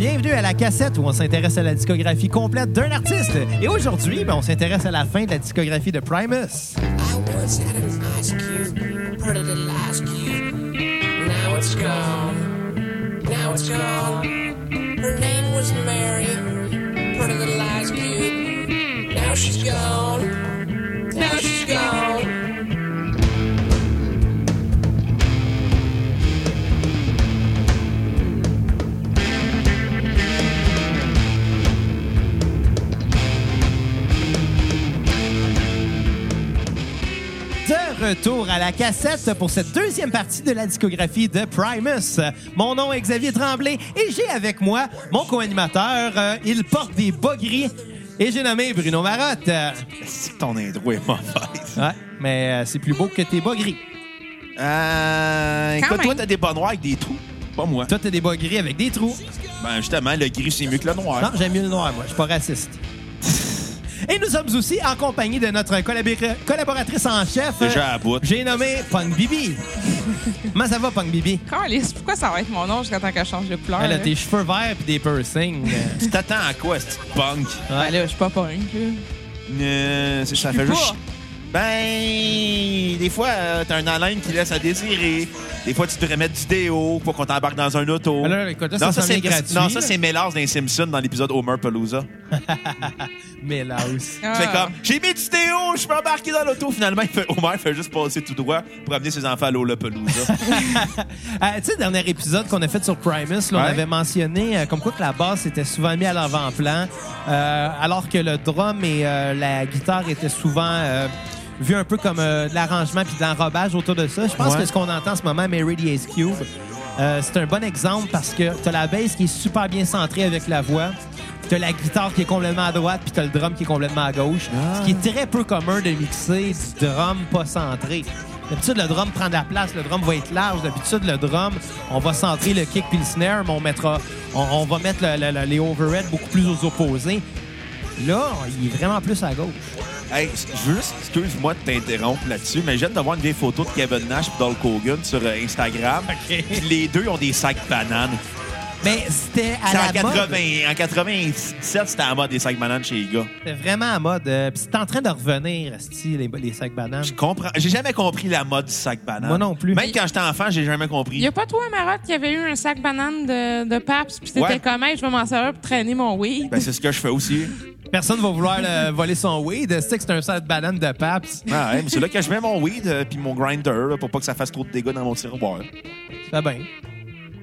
Bienvenue à la cassette où on s'intéresse à la discographie complète d'un artiste. Et aujourd'hui, ben, on s'intéresse à la fin de la discographie de Primus. I once had an ice cube, retour à la cassette pour cette deuxième partie de la discographie de Primus. Mon nom est Xavier Tremblay et j'ai avec moi mon co-animateur. Euh, il porte des bas gris et j'ai nommé Bruno Marotte. Euh, Si ton intro est mauvaise? ouais, mais euh, c'est plus beau que tes bas gris. Euh, toi, t'as des bas noirs avec des trous. Pas moi. Toi, t'as des bas gris avec des trous. Ben, justement, le gris, c'est mieux que le noir. Non, j'aime mieux le noir, moi. Je suis pas raciste. Et nous sommes aussi en compagnie de notre collabora- collaboratrice en chef. Déjà à bout. J'ai nommé Punk Bibi. Comment ça va, Punk Bibi? Calisse, pourquoi ça va être mon nom jusqu'à temps qu'elle change de couleur? Elle a là? tes cheveux verts et des piercings. Tu t'attends à quoi, ce petit punk? Ben là, je suis pas punk. Euh, c'est- ça fait juste. Ben, des fois, euh, t'as un haleine qui laisse à désirer. Des fois, tu devrais mettre du déo pour qu'on t'embarque dans un auto. Alors, écoute, là, non, ça ça, c'est gratuit, non, ça, c'est Mellars dans Simpson dans l'épisode Homer Palooza. Mélaus. Ah. C'est comme, j'ai mis du déo, je suis embarqué dans l'auto. Finalement, il fait, Homer fait juste passer tout droit pour amener ses enfants à Lollapalooza. Euh, tu sais, dernier épisode qu'on a fait sur Primus, là, on Ouais. avait mentionné euh, comme quoi que la basse était souvent mise à l'avant-plan, euh, alors que le drum et euh, la guitare étaient souvent euh, vus un peu comme euh, de l'arrangement puis de l'enrobage autour de ça. Je pense Ouais. que ce qu'on entend en ce moment, Mary the Ace Cube, euh, c'est un bon exemple parce que t'as la basse qui est super bien centrée avec la voix. T'as la guitare qui est complètement à droite, puis t'as le drum qui est complètement à gauche. Ce qui est très peu commun de mixer du drum pas centré. D'habitude, le drum prend de la place, le drum va être large. D'habitude, le drum, on va centrer le kick puis le snare, mais on mettra, on, on va mettre le- le- le- les overheads beaucoup plus aux opposés. Là, il est vraiment plus à gauche. Hey, juste, excuse-moi de t'interrompre là-dessus, mais je viens de voir une vieille photo de Kevin Nash et Hulk Hogan sur euh, Instagram. Les deux ont des sacs bananes. Mais c'était à C'est en, la mode. 80, en 97, c'était à la mode des sacs bananes chez les gars. C'était vraiment à mode. Euh, puis c'est en train de revenir, les, les sacs bananes. Je comprends. J'ai jamais compris la mode du sac banane. Moi non plus. Même quand j'étais enfant, j'ai jamais compris. Y a pas toi, Marotte, qui avait eu un sac banane de, de Paps, puis c'était Ouais. comme, hey, je vais m'en servir pour traîner mon weed. Ben, c'est ce que je fais aussi. Personne va vouloir le- voler son weed. C'est que c'est un sac de banane de Paps? Ah, ouais, mais c'est là que je mets mon weed euh, puis mon grinder là, pour pas que ça fasse trop de dégâts dans mon tiroir. Ça va bien.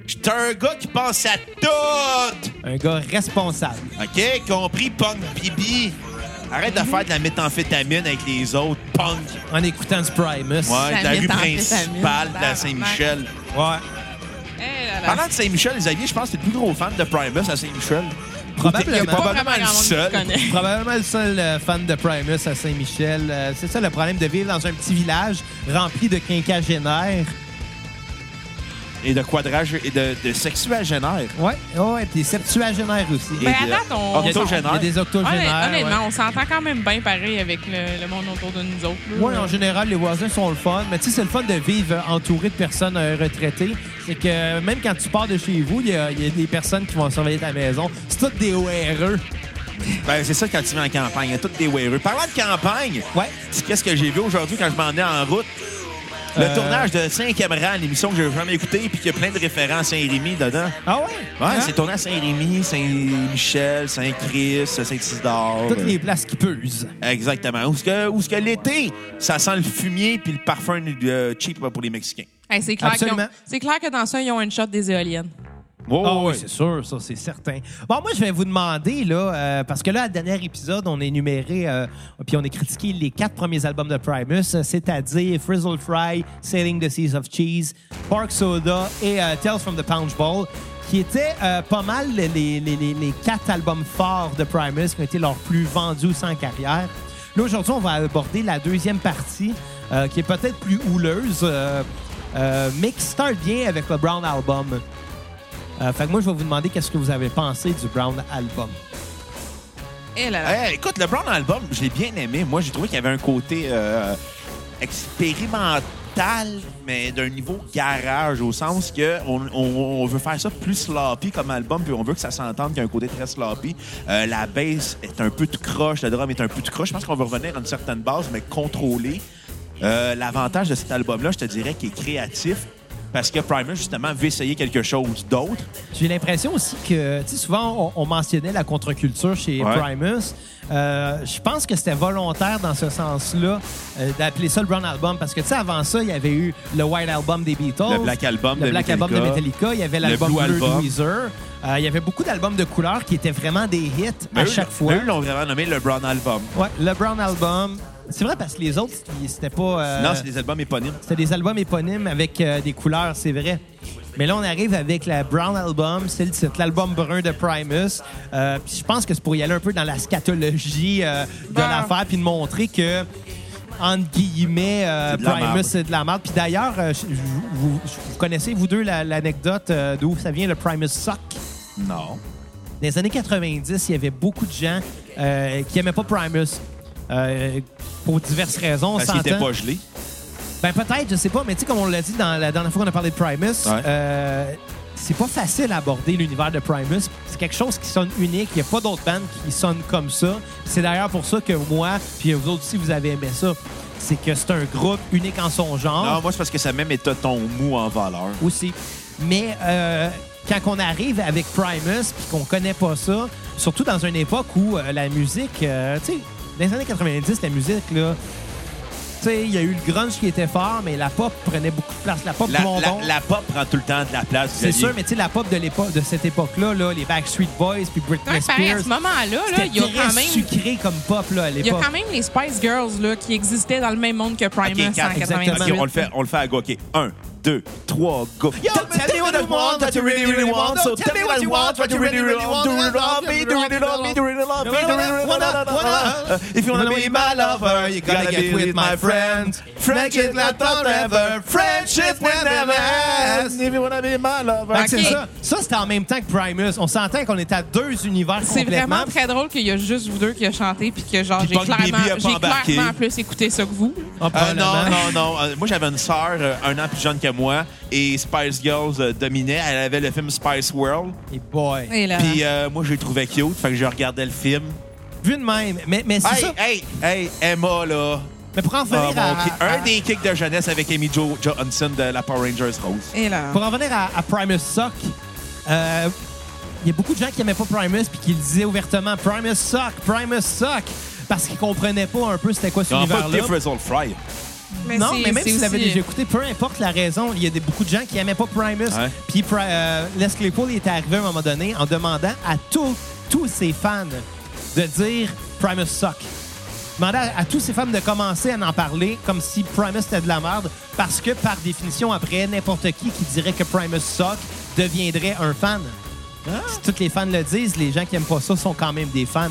J'étais un gars qui pense à tout! Un gars responsable. OK? Compris, punk bibi? Arrête de faire de la méthamphétamine avec les autres, punk! En écoutant du Primus. Ouais, La de la rue principale de la. Saint-Michel. Ouais. Eh là là. Parlant de Saint-Michel, Xavier, je pense que t'es le plus gros fan de Primus à Saint-Michel. Probablement. Le seul. Probablement le seul euh, fan de Primus à Saint-Michel. Euh, c'est ça le problème de vivre dans un petit village rempli de quinquagénaires. Et de quadrage et de, de sexuagénaire. Ouais, ouais, puis septuagénaires aussi. Et Ben, de- à date, on- Octogénaire. Il y a des octogénaires. Honnêt- Honnêtement, ouais. on s'entend quand même bien pareil avec le, le monde autour de nous autres. là. Ouais, en général, les voisins sont le fun. Mais tu sais, c'est le fun de vivre entouré de personnes euh, retraitées. C'est que euh, même quand tu pars de chez vous, il y, a il y a des personnes qui vont surveiller ta maison. C'est toutes des ORE. Ben, c'est ça quand tu vas en campagne. Il y a toutes des wearers. Parlant de campagne, Ouais. c'est qu'est-ce que j'ai vu aujourd'hui quand je m'en ai en route? Le Euh. tournage de 5e rang, l'émission que j'ai jamais écoutée, puis qu'il y a plein de références à Saint-Rémy dedans. Ah ouais? Ouais, Hein? c'est tourné à Saint-Rémy, Saint-Michel, Saint-Christ, Saint-Isidore. Toutes les places qui pesent. Exactement. Où ce que, où ce que l'été, ça sent le fumier puis le parfum euh, cheap pour les Mexicains. Hey, c'est clair, clair que dans ça, ils ont une shot des éoliennes. Oh, Ah oui, c'est sûr, ça, c'est certain. Bon, moi, je vais vous demander, là, euh, parce que là, à dernier épisode, on a énuméré, euh, puis on a critiqué les quatre premiers albums de Primus, c'est-à-dire Frizzle Fry, Sailing the Seas of Cheese, Park Soda et euh, Tales from the Punch Bowl, qui étaient euh, pas mal les, les- les- les quatre albums forts de Primus qui ont été leurs plus vendus sans carrière. Là, aujourd'hui, on va aborder la deuxième partie, euh, qui est peut-être plus houleuse, euh, euh, mais qui start bien avec le Brown Album. Euh, fait que moi, je vais vous demander qu'est-ce que vous avez pensé du Brown Album. Eh là là. Hey, écoute, le Brown Album, je l'ai bien aimé. Moi, j'ai trouvé qu'il y avait un côté euh, expérimental. mais d'un niveau garage, au sens que on, on- on veut faire ça plus sloppy comme album, puis on veut que ça s'entende qu'il y a un côté très sloppy. Euh, la bass est un peu tout croche, le drum est un peu tout croche. Je pense qu'on va revenir à une certaine base, mais contrôlée. Euh, L'avantage de cet album-là, je te dirais qu'il est créatif, parce que Primus, justement, veut essayer quelque chose d'autre. J'ai l'impression aussi que, tu sais, souvent, on, on mentionnait la contre-culture chez Ouais. Primus. Euh, je pense que c'était volontaire dans ce sens-là euh, d'appeler ça le Brown Album parce que, tu sais, avant ça, il y avait eu le White Album des Beatles. Le Black Album le de Black Metallica. Album de Metallica. Il y avait l'album Blue Album. Weezer. Euh, il y avait beaucoup d'albums de couleurs qui étaient vraiment des hits Mais à eux, chaque fois. Eux l'ont vraiment nommé le Brown Album. Ouais, le Brown Album. C'est vrai parce que les autres, ils- c'était pas. euh, Non, c'est des albums éponymes. c'était des albums éponymes avec euh, des couleurs, c'est vrai. Mais là, on arrive avec la Brown Album, c'est le titre, l'album brun de Primus. Euh, puis je pense que c'est pour y aller un peu dans la scatologie euh, de Bon. l'affaire, puis de montrer que, entre guillemets, euh, Primus, c'est de la merde. Puis d'ailleurs, euh, vous, connaissez, vous deux, la- l'anecdote euh, d'où ça vient, le Primus Sock? Non. Dans les années 90, il y avait beaucoup de gens euh, qui n'aimaient pas Primus. Pour diverses raisons, on Parce qu'il était s'entend. pas gelé. Ben peut-être, je sais pas, mais tu sais, comme on l'a dit dans la dernière fois qu'on a parlé de Primus, Ouais. euh, c'est pas facile à aborder l'univers de Primus. C'est quelque chose qui sonne unique. Il n'y a pas d'autres bandes qui sonnent comme ça. C'est d'ailleurs pour ça que moi, puis vous autres aussi, vous avez aimé ça. C'est que c'est un groupe unique en son genre Non, moi, c'est parce que ça met mes totons mous en valeur. aussi. Mais euh, quand on arrive avec Primus puis qu'on connaît pas ça, surtout dans une époque où euh, la musique, euh, tu sais, dans les années 90, la musique, là, tu sais, il y a eu le grunge qui était fort, mais la pop prenait beaucoup de place. La pop La, la- la pop prend tout le temps de la place. c'est sûr, mais tu sais, la pop de, l'époque, de cette époque-là, là, les Backstreet Boys puis Britney Ouais, pareil, à Spears, ce moment-là, il y a très quand même. sucré comme pop là, à Il y a quand même les Spice Girls là, qui existaient dans le même monde que Primus OK, quatre, en exactement. 98. OK, on le fait, on le fait à go. OK, un, deux, trois, go. Yo, tell me what you want, what you really, really want. So tell me what you want, what you really, really want. Do you love me? Do you really love me? Do you really love me? Do you really love me? If you wanna be my lover, you gotta get with my friends. Friendship like forever. Friendship will never end. If you wanna be my lover. Fait que c'est OK. ça. Ça, c'était en même temps que Primus. On s'entend qu'on était à deux univers C'est complètement. vraiment très drôle qu'il y a juste vous deux qui a chanté puis que genre j'ai Baby clairement, a pas j'ai embarqué. clairement plus écouté ça que vous. Ah, Euh, probablement. non, non, non. Euh, moi, j'avais une sœur euh, un an plus jeune que moi et Spice Girls euh, dominait. Elle avait le film Spice World. Et boy. Et là, Puis euh, moi, je le trouvais cute. Fait que je regardais le film. Vu de même. Mais, mais c'est Hey, ça. hey, hey, Emma, là. Mais pour en Ah, revenir à, un des kicks de jeunesse avec Amy Jo Johnson de la Power Rangers Rose. et là. Pour en revenir à, à Primus Suck, euh, il y a beaucoup de gens qui n'aimaient pas Primus puis qui le disaient ouvertement Primus Suck, Primus Suck, parce qu'ils comprenaient pas un peu c'était quoi pas univers-là. non, mais même si vous l'avez déjà écouté, peu importe la raison, il y a des, beaucoup de gens qui n'aimaient pas Primus. Ouais. Puis Pri- euh, Les Claypool était arrivé à un moment donné en demandant à tous tous ses fans de dire Primus Suck. Demandant à, à tous ses fans de commencer à en parler comme si Primus était de la merde, parce que par définition, après, n'importe qui qui dirait que Primus Suck deviendrait un fan. Si tous les fans le disent, les gens qui aiment pas ça sont quand même des fans.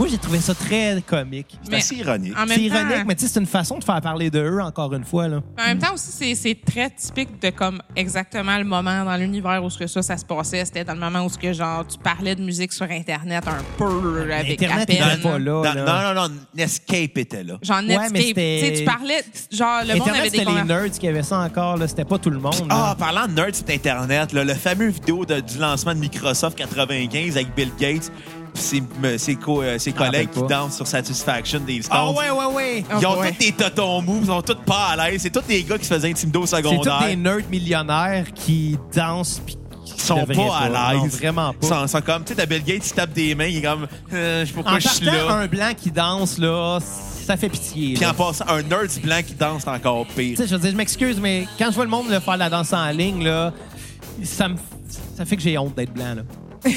Moi, j'ai trouvé ça très comique. C'est Mais- assez ironique. En C'est même temps, ironique, mais tu sais, c'est une façon de faire parler de eux, encore une fois. Là. En même temps aussi, c'est- c'est très typique de comme exactement le moment dans l'univers où ce que ça, ça se passait. C'était dans le moment où ce que genre tu parlais de musique sur Internet un peu avec Internet à peine. était pas là. Non, là. non, non, non, Nescape était là. Genre Ouais, mais Netscape. c'était- Tu sais, tu parlais, genre le monde Internet, avait des c'était les conversations. nerds qui avaient ça encore. là. C'était pas tout le monde. Ah, là. parlant de nerds, c'est Internet, là, le fameux vidéo de- du lancement de Microsoft 95 avec Bill Gates ses, me- ses, co- euh, ses collègues qui dansent sur Satisfaction des Stones. Ah ouais, ouais, ouais. Ils ont Ah, ouais. tous des totons mous, ils sont tous pas à l'aise. C'est tous des gars qui se faisaient intimider au C'est secondaire. tous des nerds millionnaires qui dansent puis Ils sont pas à l'aise. vraiment Ils pas. sont, sont comme, tu sais, t'as Bill Gates qui tape des mains, il est comme, euh, je sais pas pourquoi je suis là. un blanc qui danse, là, ça fait pitié. Puis en passant, un nerd blanc qui danse, c'est encore pire. Tu sais, je veux dire, je m'excuse, mais quand je vois le monde là, faire de la danse en ligne, là, ça me ça fait que j'ai honte d'être blanc. Là.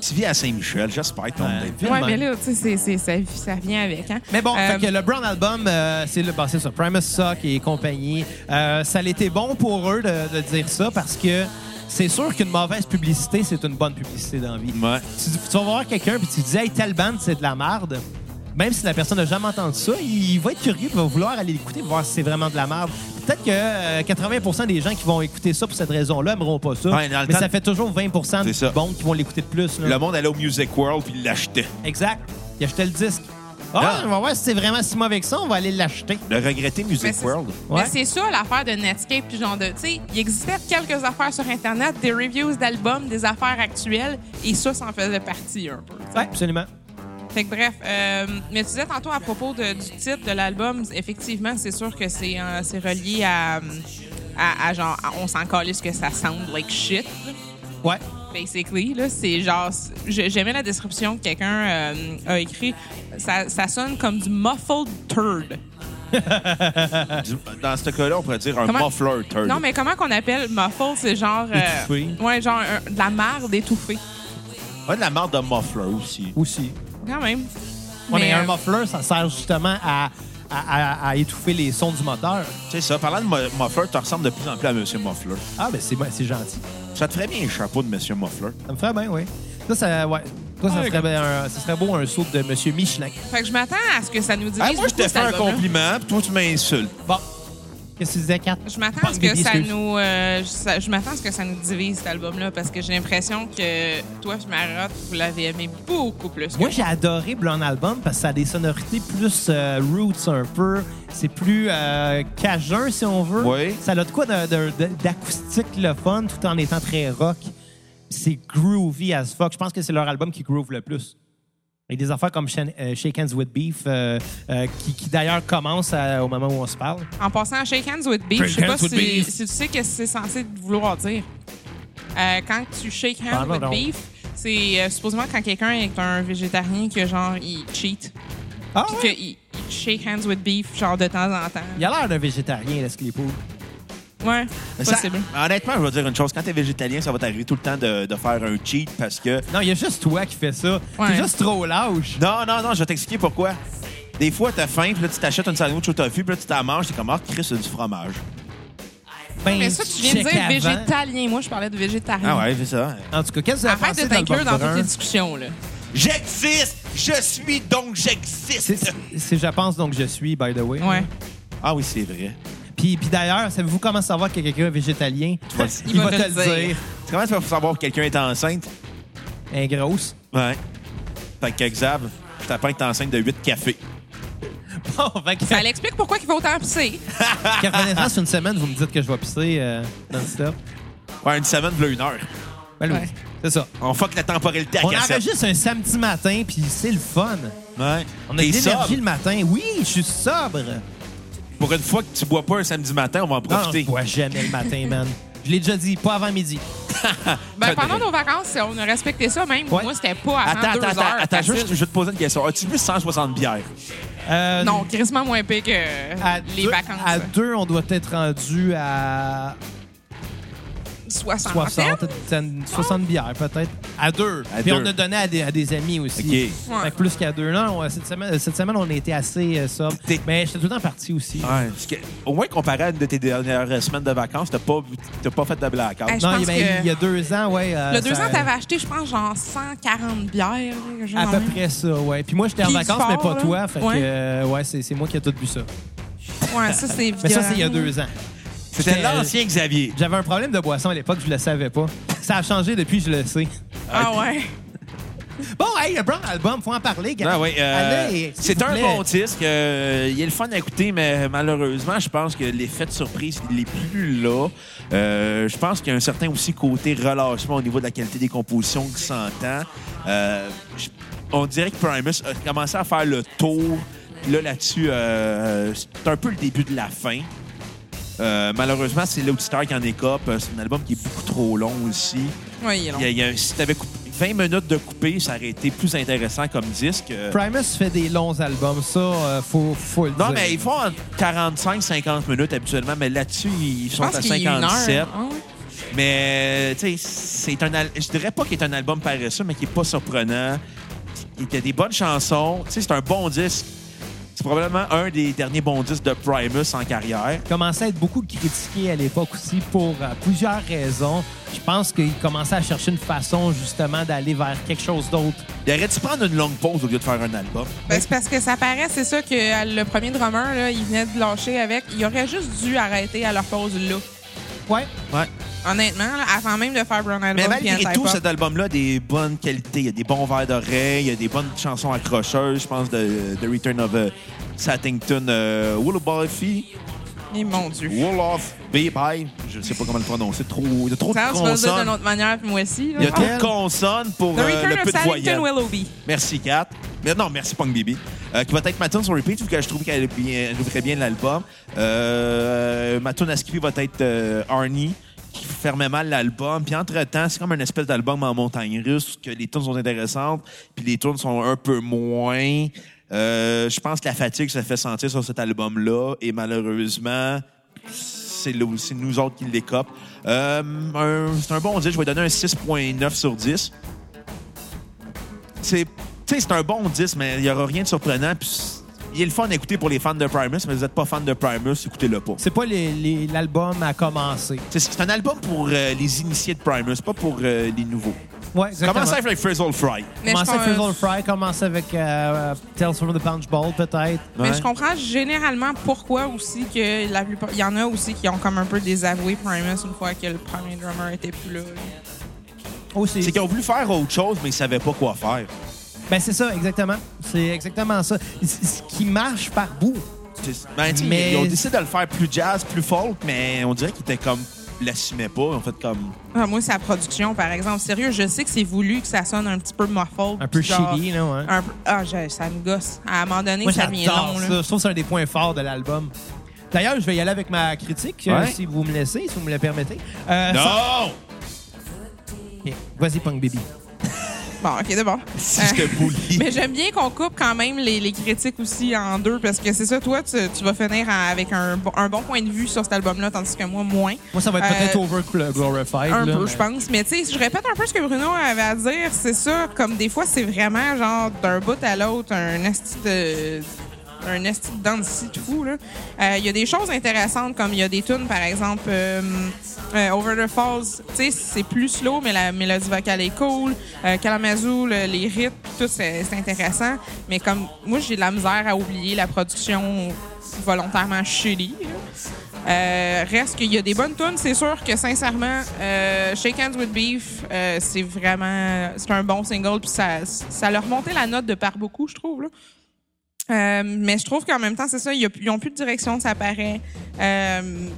Tu vis à Saint-Michel, j'espère que ton Ouais. Ouais, mais là, tu sais, c'est- c'est- ça, ça vient avec. Hein? Mais bon, Euh, fait que le Brown Album, euh, c'est le, bon, c'est ça, Primus Suck et compagnie. Euh, ça a été bon pour eux de, de dire ça parce que c'est sûr qu'une mauvaise publicité, c'est une bonne publicité dans la vie. Ouais. Tu, tu vas voir quelqu'un puis tu dis, hey, telle bande, c'est de la merde. Même si la personne n'a jamais entendu ça, il va être curieux, il va vouloir aller l'écouter pour voir si c'est vraiment de la merde. Peut-être que euh, 80% des gens qui vont écouter ça pour cette raison-là n'aimeront pas ça. Ouais, dans le mais temps- ça fait toujours 20 C'est de ça. bons qui vont l'écouter de plus. là. Le monde allait au Music World puis il l'achetait. Exact. Il achetait le disque. Ah, on va voir si c'est vraiment si mauvais que ça. On va aller l'acheter. Le regretté Mais Music c'est- World. Ouais. Mais c'est ça l'affaire de Netscape, puis genre de, tu sais, il existait quelques affaires sur Internet, des reviews d'albums, des affaires actuelles, et ça, ça en faisait partie un peu. tu sais. Oui, absolument. Fait que bref, euh, mais tu disais tantôt à propos de- du titre de l'album, effectivement, c'est sûr que c'est euh, c'est relié à, à, à genre, à- on s'en calisse que ça sound like shit. Ouais. Basically, là, c'est genre, j'aimais la description que quelqu'un euh, a écrit. Ça, ça sonne comme du muffled turd. Dans ce cas-là, on pourrait dire un Comment- muffler turd. Non, mais comment qu'on appelle muffled? C'est genre. euh, Étouffé. ouais, genre un- de la marde étouffée. Ouais, de la marde de muffler aussi. Aussi. Quand même. Ouais, mais, un euh, muffler, ça sert justement à, à, à- à étouffer les sons du moteur. C'est ça. Parlant de mu- muffler, tu ressembles de plus en plus à Monsieur Muffler. Ah, ben c'est c'est gentil. Ça te ferait bien un chapeau de Monsieur Muffler. Ça me ferait bien, oui. Ça, ça, ouais. Ça, ça, serait, bien un- ça serait beau un saut de Monsieur Michelin. Fait que je m'attends à ce que ça nous dise. Ah, moi, je cet fait un compliment, puis toi, tu m'insultes. Bon. Qu'est-ce que tu disais, Kat? Je m'attends à ce que ça excuse. nous, euh, je m'attends à ce que ça nous divise cet album-là parce que j'ai l'impression que toi, Marotte, vous l'avez aimé beaucoup plus. que Moi, j'ai adoré Blonde Album parce que ça a des sonorités plus euh, roots un peu. C'est plus euh, cajun, si on veut. Oui. Ça a de quoi d'acoustique le fun tout en étant très rock. C'est groovy as fuck. Je pense que c'est leur album qui groove le plus. A des affaires comme euh, Shake Hands with Beef, euh, euh, qui, qui d'ailleurs commence à- au moment où on se parle. En passant à Shake Hands with Beef, Shake je sais pas hands with si, beef. si tu sais qu'est-ce que c'est censé vouloir dire. Euh, quand tu shake hands with donc. beef, c'est euh, supposément quand quelqu'un est un végétarien que genre il cheat, Ah, puis ouais? qu'il il shake hands with beef genre de temps en temps. Il a l'air d'un végétarien, là, Ouais, Mais ça- possible. honnêtement, je vais dire une chose. Quand t'es végétalien, ça va t'arriver tout le temps de, de faire un cheat parce que... Non, il y a juste toi qui fais ça. Ouais. T'es juste trop lâche. Non, non, non, je vais t'expliquer pourquoi. Des fois, t'as faim, puis là, tu t'achètes une sandwich au tofu, puis là, tu t'en manges, t'es comme, ah, Chris, c'est du fromage. Ben, Mais ça, tu viens de dire avant. végétalien. Moi, je parlais de végétarien. Ah ouais, c'est ça. En tout cas, qu'est-ce que avez Arrête de t'inclure dans toutes les discussions, là. J'existe! Je suis donc C'est, j'existe! c'est je pense donc je suis, by the way. Ouais. Ah oui, c'est vrai. Puis, puis d'ailleurs, savez-vous comment savoir que quelqu'un est végétalien? Il, va, te le dire. Comment tu vas savoir que quelqu'un est enceinte? Un grosse. Ouais. Fait que Xav, je t'apprends que t'es enceinte de 8 cafés. Bon, fait que, Ça l'explique pourquoi il faut autant pisser. quatre connaissances, une semaine, vous me dites que je vais pisser euh, non-stop. Ouais, une semaine, de une heure. Ben, oui, Ouais. c'est ça. On fuck la temporalité à On cassette. enregistre un samedi matin, puis c'est le fun. Ouais. On a de l'énergie le matin. Oui, je suis sobre. Pour une fois que tu bois pas un samedi matin, on va en Non, non, profiter. je bois jamais le matin, man. Je l'ai déjà dit, pas avant midi. Ben, pendant nos vacances, on a respecté ça même. Ouais. Moi, c'était pas avant Attends, deux attends, heures. attends, juste, je vais te poser une question. As-tu vu 160 bières? Euh, Non, crissement moins pire que à les deux, vacances. À deux, on doit être rendu à 60. 60, une 60 bières peut-être. À deux. À Puis deux. on a donné à des, à des amis aussi. OK. Ouais. Fait que plus qu'à deux. Non, on- cette semaine, cette semaine, on a été assez euh, sobre. T'es- Mais j'étais tout le temps parti aussi. Ouais. parce que, au moins, comparé à une de tes dernières semaines de vacances, t'as pas, t'as pas fait de blackout. Hey, je non, pense il, ben, que- il y a deux ans, ouais. euh, Le deux ça- ans, t'avais acheté, je pense, genre 140 bières. genre À peu même. près ça, ouais. Puis moi, j'étais en Puis vacances, mais pas là. toi. Fait Ouais. que, euh, ouais, c'est c'est moi qui ai tout bu ça. Ouais, ça, c'est Mais ça, c'est il y a violent. deux ans. C'était l'ancien Xavier. J'avais un problème de boisson à l'époque, je le savais pas. Ça a changé depuis, je le sais. Ah ouais. Bon, hey, le Brown Album, faut en parler. gars. Ah oui, euh, Allez, c'est un plaît. bon disque. euh, il est le fun à écouter, mais malheureusement, je pense que l'effet de surprise, il est plus là. Euh, je pense qu'il y a un certain aussi côté relâchement au niveau de la qualité des compositions qui s'entend. Euh, on dirait que Primus a commencé à faire le tour. Là, là-dessus, euh, c'est un peu le début de la fin. Euh, malheureusement, c'est l'auditeur qui en écope. C'est un album qui est beaucoup trop long aussi. Ouais, il est long. Il y a- il y a- si tu avais 20 minutes de coupé, ça aurait été plus intéressant comme disque. Euh, Primus fait des longs albums, ça, euh, faut, faut le Non, dire. mais ils font entre 45-50 minutes habituellement, mais là-dessus, ils sont à qu'il y a une 57. heure. Ah ouais. Mais, tu sais, c'est un. al- Je dirais pas qu'il est un album paresseux, mais qui est pas surprenant. Il y a des bonnes chansons. Tu sais, c'est un bon disque. C'est probablement un des derniers bons disques de Primus en carrière. Il commençait à être beaucoup critiqué à l'époque aussi pour euh, plusieurs raisons. Je pense qu'il commençait à chercher une façon, justement, d'aller vers quelque chose d'autre. Il aurait dû prendre une longue pause au lieu de faire un album. Ben, c'est parce que ça paraît, c'est ça que euh, le premier drummer, là, il venait de lâcher avec. Il aurait juste dû arrêter à leur pause là. Ouais. Ouais. Honnêtement, là, avant même de faire Brown Album Mais puis malgré tout, Anti-Pop. cet album-là a des bonnes qualités. Il y a des bons verres d'oreille, il y a des bonnes chansons accrocheuses. Je pense de, de Return of uh, Satington, euh, Willoughby, Eh, mon Dieu. Wool of Baby. Je ne sais pas comment le prononcer. Trop, il y a trop de Ça, tu vas le dire d'une consonnes. autre manière, puis moi aussi. là. Il y a trop de consonnes pour The euh, Return le of peu de voyelles. Willoughby. Merci, Kat. Mais non, merci, Punk Baby. Euh, qui va être ma tune sur repeat, vu que je trouve qu'elle bien- ouvrait bien l'album. Euh, ma tune à skipper va être euh, Arnie, qui fermait mal l'album. Puis entre-temps, c'est comme une espèce d'album en montagne russe, que les tunes sont intéressantes, puis les tunes sont un peu moins. Euh, je pense que la fatigue se fait sentir sur cet album-là, et malheureusement, c'est nous autres qui l'écopent. Euh, c'est un bon 10, je vais donner un 6.9 sur 10 c'est un bon 10, mais il n'y aura rien de surprenant. Puis il est le fun à écouter pour les fans de Primus, mais vous n'êtes pas fan de Primus, écoutez-le pas. C'est pas l'album à commencer. C'est c'est un album pour euh, les initiés de Primus, pas pour euh, les nouveaux. Ouais, exactement. Commencez avec Frizzle Fry. Mais Commencer avec Frizzle Fry, commencer avec euh, Tales from the Punch Bowl, peut-être. Mais Ouais. je comprends généralement pourquoi aussi que la plupart. Il y en a aussi qui ont comme un peu désavoué Primus une fois que le premier drummer était plus là. Aussi. C'est qu'ils ont voulu faire autre chose, mais ils savaient pas quoi faire. Ben, c'est ça, exactement. C'est exactement ça. C- Ce qui marche par bout. C'est- Ben, tu sais, Mais- Ils ont décidé de le faire plus jazz, plus folk, mais on dirait qu'ils étaient comme. L'assumaient pas. Ont fait comme. Ah, moi, c'est la production, par exemple. Sérieux, je sais que c'est voulu que ça sonne un petit peu muffled. Un peu genre, shitty, là, ouais. un peu- Ah, je- ça me gosse. À un moment donné, Moi, ça devient long. ça. Là. Je trouve que c'est un des points forts de l'album. D'ailleurs, je vais y aller avec ma critique, euh, si vous me laissez, si vous me le permettez. Euh, ça- Non! Vas-y, Punk Baby. Bon, OK, d'abord. Si je te bully. Mais j'aime bien qu'on coupe quand même les, les critiques aussi en deux parce que c'est ça, toi, tu, tu vas finir avec un, bon- un bon point de vue sur cet album-là, tandis que moi, moins. Moi, ça va être Euh, peut-être over glorified. Un là, peu, mais- je pense. Mais tu sais, je répète un peu ce que Bruno avait à dire. C'est ça, comme des fois, c'est vraiment genre d'un bout à l'autre, un esti de un esti de dents de fou. Euh, Il y a des choses intéressantes, comme il y a des tunes, par exemple, euh, euh, Over the Falls. C'est plus slow, mais la mélodie vocale est cool. Kalamazoo, le- les rythmes, tout, c'est intéressant. Mais comme moi, j'ai de la misère à oublier la production volontairement shitty. Euh, reste qu'il y a des bonnes tunes. C'est sûr que sincèrement, Shake Hands with Beef, c'est vraiment c'est un bon single. Puis ça, ça leur remonté la note de par beaucoup, je trouve. Là. Euh, mais je trouve qu'en même temps, c'est ça, ils ont plus de direction, ça paraît. Euh,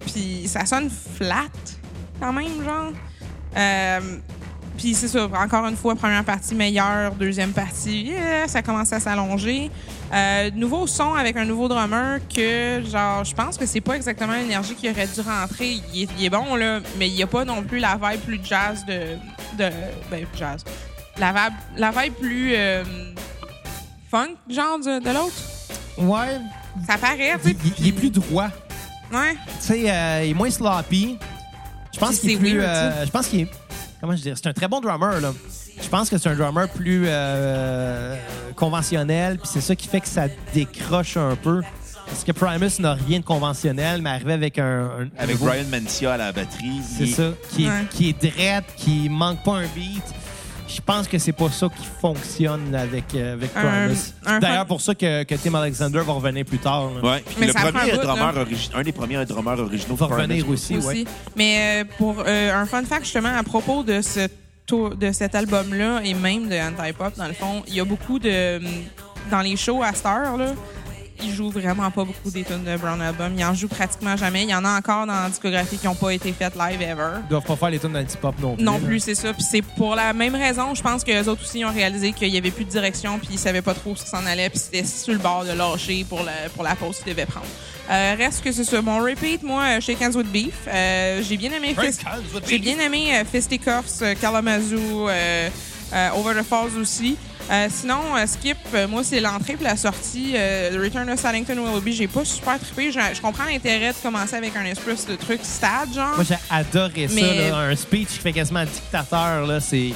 puis ça sonne flat, quand même, genre. Euh, puis c'est ça, encore une fois, première partie meilleure, deuxième partie, yeah, ça commence à s'allonger. Euh, nouveau son avec un nouveau drummer que, genre, je pense que c'est pas exactement l'énergie qui aurait dû rentrer. Il est, il est bon, là, mais il n'y a pas non plus la vibe plus jazz de. de ben, jazz. La vibe, la vibe plus euh, funk, genre, de, de l'autre? Ouais, Ça paraît, tu il, sais. il- il est plus droit. Ouais. Tu sais, euh, il est moins sloppy. Je pense qu'il est plus. weird, euh, je pense qu'il est. Comment je dirais? C'est un très bon drummer, là. Je pense que c'est un drummer plus euh, conventionnel, puis c'est ça qui fait que ça décroche un peu. Parce que Primus n'a rien de conventionnel, mais arrivé avec un. un- Avec Brian Mancia à la batterie. C'est il- ça. Qui est, Ouais. qui est drette, qui manque pas un beat. Je pense que c'est pas ça qui fonctionne avec, euh, avec Primus. un D'ailleurs, pour ça que, que Tim Alexander va revenir plus tard. là. Ouais. Puis Mais le ça prend premier un bout, drummer là. origi- un des premiers drummers originaux Va de Primus. revenir aussi, aussi. ouais. Mais euh, pour euh, un fun fact, justement, à propos de ce tour- de cet album-là et même de Anti-Pop, dans le fond, il y a beaucoup de. Dans les shows à Star, là, ils jouent vraiment pas beaucoup des tunes de Brown Album. Ils en jouent pratiquement jamais. Il y en a encore dans la discographie qui n'ont pas été faites live ever. Ils doivent pas faire les tunes d'anti-pop non plus. Non là. plus, c'est ça. Puis c'est pour la même raison, je pense que les autres aussi ont réalisé qu'il y avait plus de direction, puis ils savaient pas trop où ça s'en allait, puis c'était sur le bord de lâcher pour la, pour la pause qu'ils devaient prendre. Euh, reste que c'est ça. Mon repeat, moi, euh, Shake Hands with Beef. Euh, j'ai bien aimé Fist- J'ai bien aimé Fisticuffs, Kalamazoo, euh, Over the Falls aussi. Euh, sinon, euh, Skip, euh, moi, c'est l'entrée puis la sortie. Euh, The Return of Saddington Willoughby, j'ai pas super trippé. Je, je comprends l'intérêt de commencer avec un espèce de truc stade, genre. Moi, j'ai adoré ça. Là. Un speech qui fait quasiment dictateur. Là, c'est...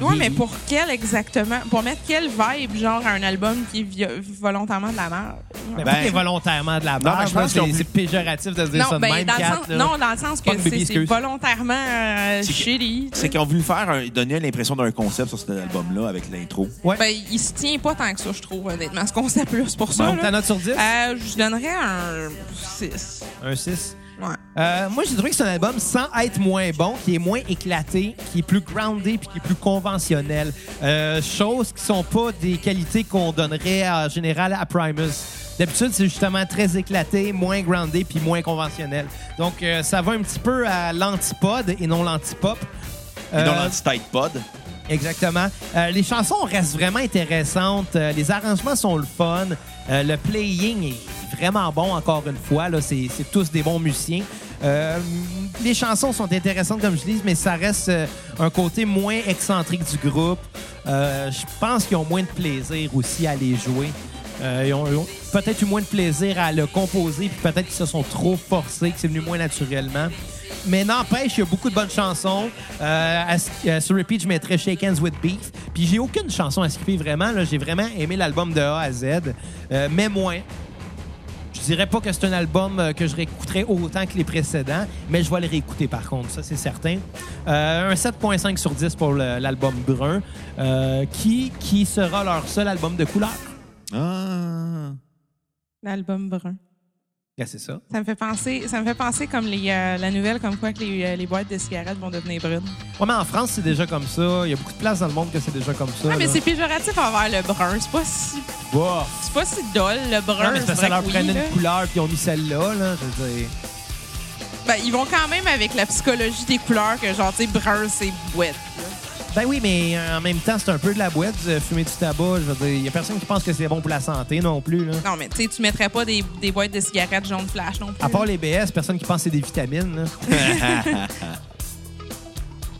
Ouais, il- mais pour quel exactement? Pour mettre quelle vibe, genre, à un album qui est volontairement de la merde? Mais Ben- est volontairement de la barre. je pense qu'ils ont c'est, péjoratif de se dire ça Non, de ben, même, dans sens, non, dans le sens que c'est, volontairement euh, C'est que- shitty. C'est qu'ils ont voulu faire un- donner l'impression d'un concept sur cet album-là avec l'intro. Ouais. Ben, il se tient pas tant que ça, je trouve, honnêtement, ce concept-là. C'est pour ça. Bon, ta note sur 10? Euh, je donnerais un 6. Un 6. Ouais. Euh, moi, j'ai trouvé que c'est un album sans être moins bon, qui est moins éclaté, qui est plus groundé puis qui est plus conventionnel. Euh, choses qui sont pas des qualités qu'on donnerait en général à Primus. D'habitude, c'est justement très éclaté, moins groundé puis moins conventionnel. Donc, euh, ça va un petit peu à l'antipode et non l'antipop. Et dans Euh, l'anti-tight pod. Exactement. Euh, les chansons restent vraiment intéressantes. Euh, les arrangements sont le fun. Euh, le playing est vraiment bon, encore une fois. C'est, tous des bons musiciens. Euh, les chansons sont intéressantes, comme je dis, mais ça reste euh, un côté moins excentrique du groupe. Je pense qu'ils ont moins de plaisir aussi à les jouer. Ils ont, ont peut-être eu moins de plaisir à le composer, puis peut-être qu'ils se sont trop forcés, que c'est venu moins naturellement. Mais n'empêche, il y a beaucoup de bonnes chansons. Euh, à- euh, sur Repeat, je mettrais Shake Hands with Beef. Puis j'ai aucune chanson à skipper vraiment. J'ai vraiment aimé l'album de A à Z, euh, mais moins. Je dirais pas que c'est un album que je réécouterais autant que les précédents, mais je vais le réécouter par contre, ça c'est certain. Euh, un 7.5 sur 10 pour l'album brun, euh, qui, qui sera leur seul album de couleur. Ah. L'album brun. Yeah, c'est ça. Ça me fait penser, ça me fait penser comme les, euh, la nouvelle comme quoi que les, euh, les boîtes de cigarettes vont devenir brunes. Ouais, mais en France, c'est déjà comme ça. Il y a beaucoup de places dans le monde que c'est déjà comme ça. Ah, mais c'est péjoratif envers le brun. C'est pas si, Bof. c'est pas si dol, le brun. Non, mais ça vrai leur oui, prenait là. une couleur puis ils ont mis celle-là. Là, je veux dire. Ben, ils vont quand même avec la psychologie des couleurs que genre, tu sais, brun, c'est boîte. là. Ben oui, mais euh, en même temps, c'est un peu de la boîte, euh, fumer du tabac. Je veux dire, il y a personne qui pense que c'est bon pour la santé non plus. Là. Non, mais tu sais, tu mettrais pas des, des boîtes de cigarettes jaune flash non plus. À part les BS, personne qui pense que c'est des vitamines. là.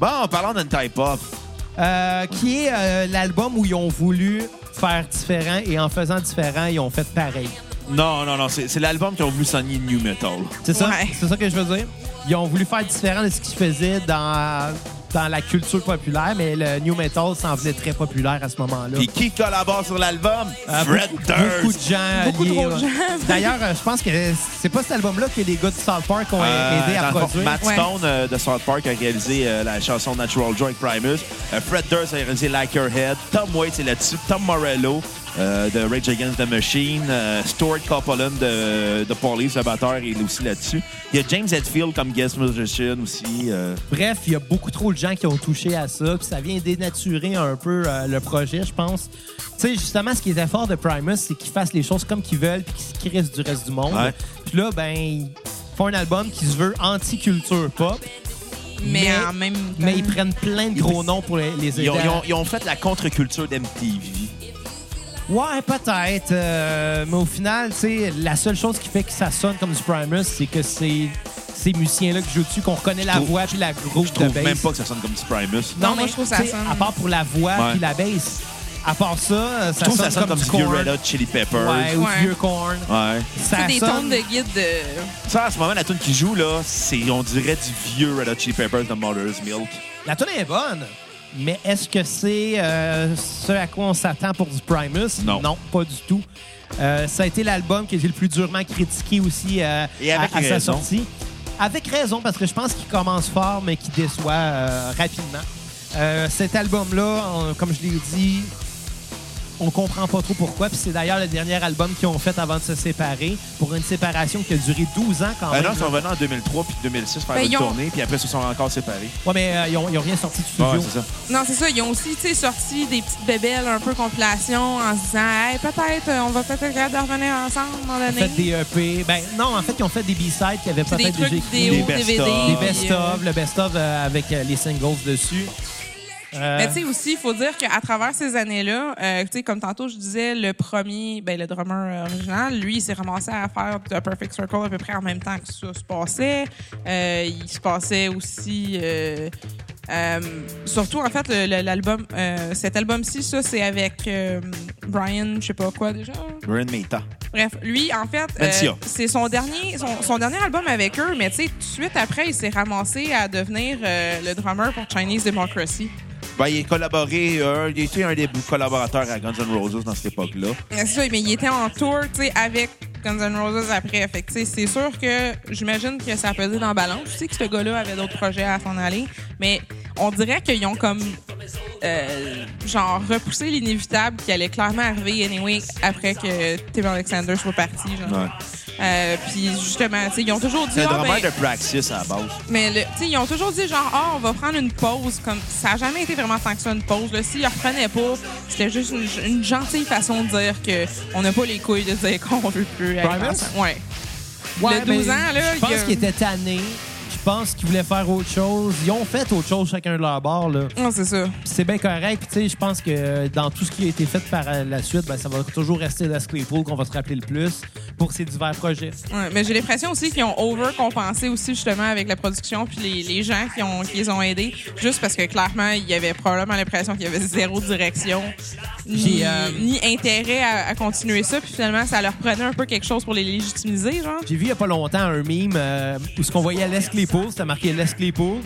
Bon, parlons d'un type pop. Euh, qui est euh, l'album où ils ont voulu faire différent et en faisant différent, ils ont fait pareil. Non, non, non, c'est c'est l'album qui ont voulu sonner new metal. C'est ça? Ouais. C'est ça que je veux dire? Ils ont voulu faire différent de ce qu'ils faisaient dans, dans la culture populaire, mais le new metal s'en venait très populaire à ce moment-là. Puis qui collabore sur l'album? Euh, Fred beaucoup, Durst. beaucoup de gens. Beaucoup liés, trop de ouais. gens. D'ailleurs, euh, je pense que c'est pas cet album-là que les gars de South Park ont Euh, aidé à produire. Matt. Stone euh, de South Park a réalisé euh, la chanson Natural Joy Primus. Euh, Fred Durst a réalisé Like Your Head. Tom Waits est là-dessus. Tom Morello euh, de Rage Against the Machine. Euh, Stuart Copeland de, de Police, le batteur, il est aussi là-dessus. Il y a James Hetfield comme guest musician aussi. euh. Bref, il y a beaucoup trop de gens qui ont touché à ça, puis ça vient dénaturer un peu euh, le projet, je pense. Tu sais, justement, ce qui était fort de Primus, c'est qu'ils fassent les choses comme qu'ils veulent, puis qu'ils se crissent du reste du monde. Ouais. Puis là, ben, ils font un album qui se veut anti-culture pop, Mais, mais- en même temps. mais ils prennent plein de gros noms pour les, les aider. Ils ont, à- ils ont- ils ont fait la contre-culture d'MTV. Ouais, peut-être. euh, mais au final, tu sais, la seule chose qui fait que ça sonne comme du Primus, c'est que c'est ces musiciens-là qui jouent dessus, qu'on reconnaît la trouve- voix puis la groove Je de trouve bass. même pas que ça sonne comme du Primus. Non, moi, je trouve ça sonne- À part pour la voix Ouais. puis la bass. À part ça, Je sonne, ça sonne comme, du du vieux corn. Red Hot Chili Peppers. Ouais, ou Ouais. du vieux corn. Ouais. Ça C'est des sonne- tones de guide de. Ça, à ce moment, la tune qui joue, là, c'est, on dirait du vieux Red Hot Chili Peppers de Mother's Milk. La tune est bonne, mais est-ce que c'est euh, ce à quoi on s'attend pour du Primus? Non. Non, pas du tout. Euh, ça a été l'album qui a été le plus durement critiqué aussi euh, Et avec à, à sa raison. sortie. Avec raison, parce que je pense qu'il commence fort, mais qu'il déçoit rapidement. Cet album-là, on- comme je l'ai dit, on comprend pas trop pourquoi. Puis c'est d'ailleurs le dernier album qu'ils ont fait avant de se séparer, pour une séparation qui a duré 12 ans quand Euh, même. non, ils sont venus en 2003 puis 2006 faire Ben, une ils ont- tournée, puis après, ils se sont encore séparés. Ouais, mais euh, ils, ont, ils ont rien sorti du studio. Ouais, c'est ça. Non, c'est ça. Ils ont aussi sorti des petites bébelles un peu compilation en se disant Hey, peut-être, euh, on va peut-être de revenir ensemble dans Ils ont l'année. fait des EP. Ben non, en fait, ils ont fait des B-sides qui avaient C'est des peut-être trucs déjà écrit. vidéo, Des DVD. best-of. Des best-of, euh, le best-of euh, avec euh, les singles dessus. Euh, Mais tu sais aussi, il faut dire qu'à travers ces années-là, euh, tu sais, comme tantôt je disais, le premier, ben, le drummer euh, original, lui, il s'est ramassé à faire The Perfect Circle à peu près en même temps que ça se passait. Euh, il se passait aussi... surtout, en fait, l'album, cet album-ci, ça, c'est avec Brian, je sais pas quoi déjà. Brian Meta. Bref, lui, en fait, c'est son dernier, son, son dernier album avec eux, mais tu sais, tout de suite après, il s'est ramassé à devenir le drummer pour Chinese Democracy. Ben, il a collaboré, euh, il a été un des collaborateurs à Guns N' Roses dans cette époque-là. C'est ça, mais il était en tour, tu sais, avec Guns N' Roses après. Fait c'est sûr que j'imagine que ça a pesé dans la balance. Tu sais que ce gars-là avait d'autres projets à s'en aller. Mais on dirait qu'ils ont comme, euh, genre, repoussé l'inévitable qui allait clairement arriver anyway après que Tim Alexander soit parti. Genre. Ouais. Euh, puis justement, tu sais, ils ont toujours dit. C'est un ah, drummer ben, de Praxis à la base. mais le- tu sais, ils ont toujours dit genre, ah, on va prendre une pause. Comme ça n'a jamais été vraiment tant que ça une pause. Là. S'ils reprenaient pas, c'était juste une, une gentille façon de dire que on n'a pas les couilles de dire qu'on veut plus. Ouais. Ouais, le 12 mais ans, là, Je pense il y a- qu'ils étaient tannés. Pense qu'ils voulaient faire autre chose. Ils ont fait autre chose chacun de leur bord. Là. Ouais, c'est ça. Puis C'est bien correct. Puis, tu sais, je pense que dans tout ce qui a été fait par euh, la suite, ben, ça va toujours rester Les Claypool qu'on va se rappeler le plus pour ces divers projets. Ouais, mais j'ai l'impression aussi qu'ils ont overcompensé aussi justement avec la production puis les, les gens qui ont qui les ont aidés juste parce que clairement il y avait probablement l'impression qu'il y avait zéro direction ni, J'ai, euh, ni intérêt à, à continuer ça puis finalement ça leur prenait un peu quelque chose pour les légitimiser. J'ai vu il y a pas longtemps un meme euh, où ce qu'on voyait Les Claypool, c'était marqué Les Claypool.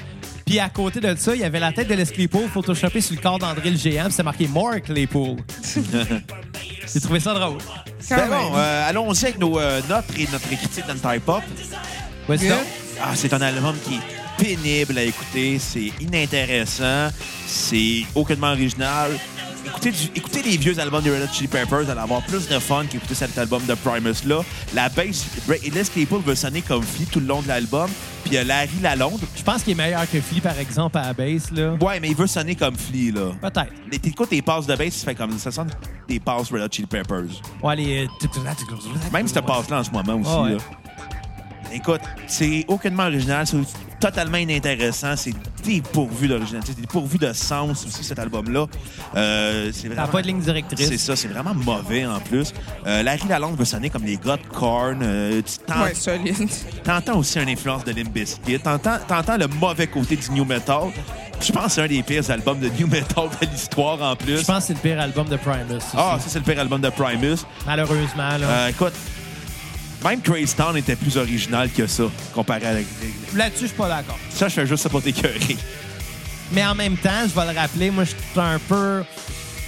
Puis à côté de ça, il y avait la tête de Les Claypool photoshopée sur le corps d'André le géant, puis c'était marqué More Claypool. J'ai trouvé ça drôle. Ben bon, euh, allons-y avec nos euh, notes et notre critique d'Anti Pop. Vas-y Good. donc. Ah, c'est un album qui est pénible à écouter, c'est inintéressant, c'est aucunement original. Écoutez, du- écoutez les vieux albums de Red Hot Chili Peppers, vous allez avoir plus de fun qu'écouter cet album de Primus-là. La bass, Les Claypool veut sonner comme Flea tout le long de l'album, puis il y a Larry Lalonde. Je pense qu'il est meilleur que Flea, par exemple, à la base. Là. Ouais, mais il veut sonner comme Flea, là. Peut-être. T'écoutes tes passes de bass, ça fait comme ça sonne des passes Red Hot Chili Peppers. Ouais, les... Même cette passe-là en ce moment aussi. Ouais. là. Écoute, c'est aucunement original, c'est totalement inintéressant, c'est dépourvu d'originalité, c'est dépourvu de sens aussi cet album-là. Euh, c'est vraiment... pas de ligne directrice. C'est ça, c'est vraiment mauvais en plus. Euh, Larry Lalonde veut sonner comme les gars de Korn. Euh, tu t'en- Ouais, solide. t'entends aussi une influence de Limp Bizkit. T'entends, t'entends le mauvais côté du new metal. Je pense que c'est un des pires albums de new metal de l'histoire en plus. Je pense que c'est le pire album de Primus. aussi. Ah, ça c'est le pire album de Primus. Malheureusement. Là. Euh, écoute, même Crazy Town était plus original que ça, comparé à... Là-dessus, je suis pas d'accord. Ça, je fais juste ça pour t'écœurer. Mais en même temps, je vais le rappeler, moi, je suis un peu...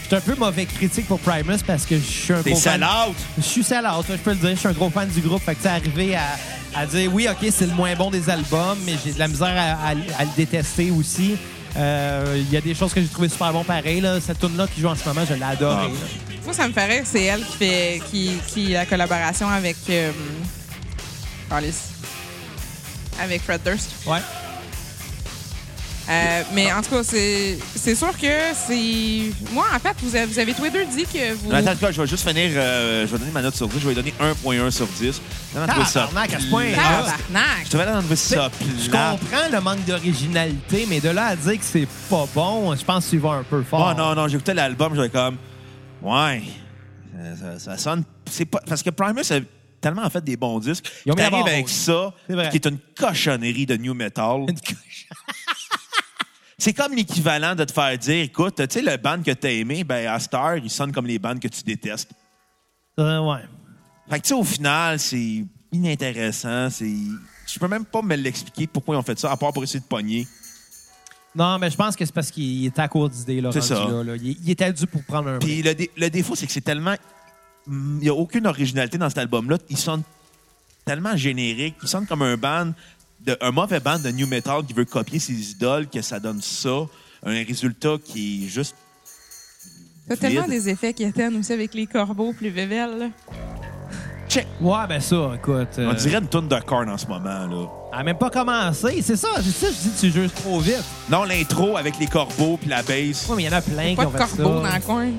Je suis un peu mauvais critique pour Primus parce que je suis un T'es gros fan... sell-out! Je suis sell-out, je peux le dire. Je suis un gros fan du groupe. Fait que c'est arrivé à, à dire, oui, OK, c'est le moins bon des albums, mais j'ai de la misère à, à- à le détester aussi. Euh, Il y a des choses que j'ai trouvé super bon pareil. Là. Cette tune là qui joue en ce moment, je l'ai adorée. Ah. Moi, ça me fait rire, c'est elle qui fait qui, qui la collaboration avec euh, Alice. Avec Fred Durst. Ouais. Euh, mais en tout cas, c'est c'est sûr que c'est. Moi, en fait, vous avez, vous avez tous les deux dit que vous. Attends, quoi, je vais juste finir. euh, je vais donner ma note sur 10. Je vais lui donner 1.1 sur 10. Non, trouvé ça Tabarnak, à ce point! Je te vais enlever ça Je comprends le manque d'originalité, mais de là à dire que c'est pas bon, je pense que tu vas un peu fort. Oh non, non, j'écoutais l'album, j'avais comme. Ouais. Ça, ça- ça sonne. C'est pas. Parce que Primus a tellement fait des bons disques. Ils ont mis avec ça, qui est une cochonnerie de new metal. Une coche- C'est comme l'équivalent de te faire dire écoute, tu sais, le band que t'as aimé, ben, à Star, il sonne comme les bands que tu détestes. Euh, ouais. Fait que, tu sais, au final, c'est inintéressant. C'est. Je peux même pas me l'expliquer pourquoi ils ont fait ça, à part pour essayer de pogner. Non, mais je pense que c'est parce qu'il était à court d'idées. là, C'est ça. là, là. Il, il était dû pour prendre un. Puis le, dé- le défaut, c'est que c'est tellement. Il n'y a aucune originalité dans cet album-là. Il sonne tellement générique. Il sonne comme un band, de, un mauvais band de new metal qui veut copier ses idoles, que ça donne ça. Un résultat qui est juste. T'as tellement des effets qui éteignent aussi avec les corbeaux plus vévelles. là. Check. Ouais, ben ça, écoute. euh, On dirait une tonne de corn en ce moment. là. Elle a même pas commencé. C'est ça, c'est ça, je dis que tu juges trop vite. Non, l'intro avec les corbeaux puis la bass. Ouais, mais il y en a plein qui Pas ont de fait corbeaux ça. dans le coin.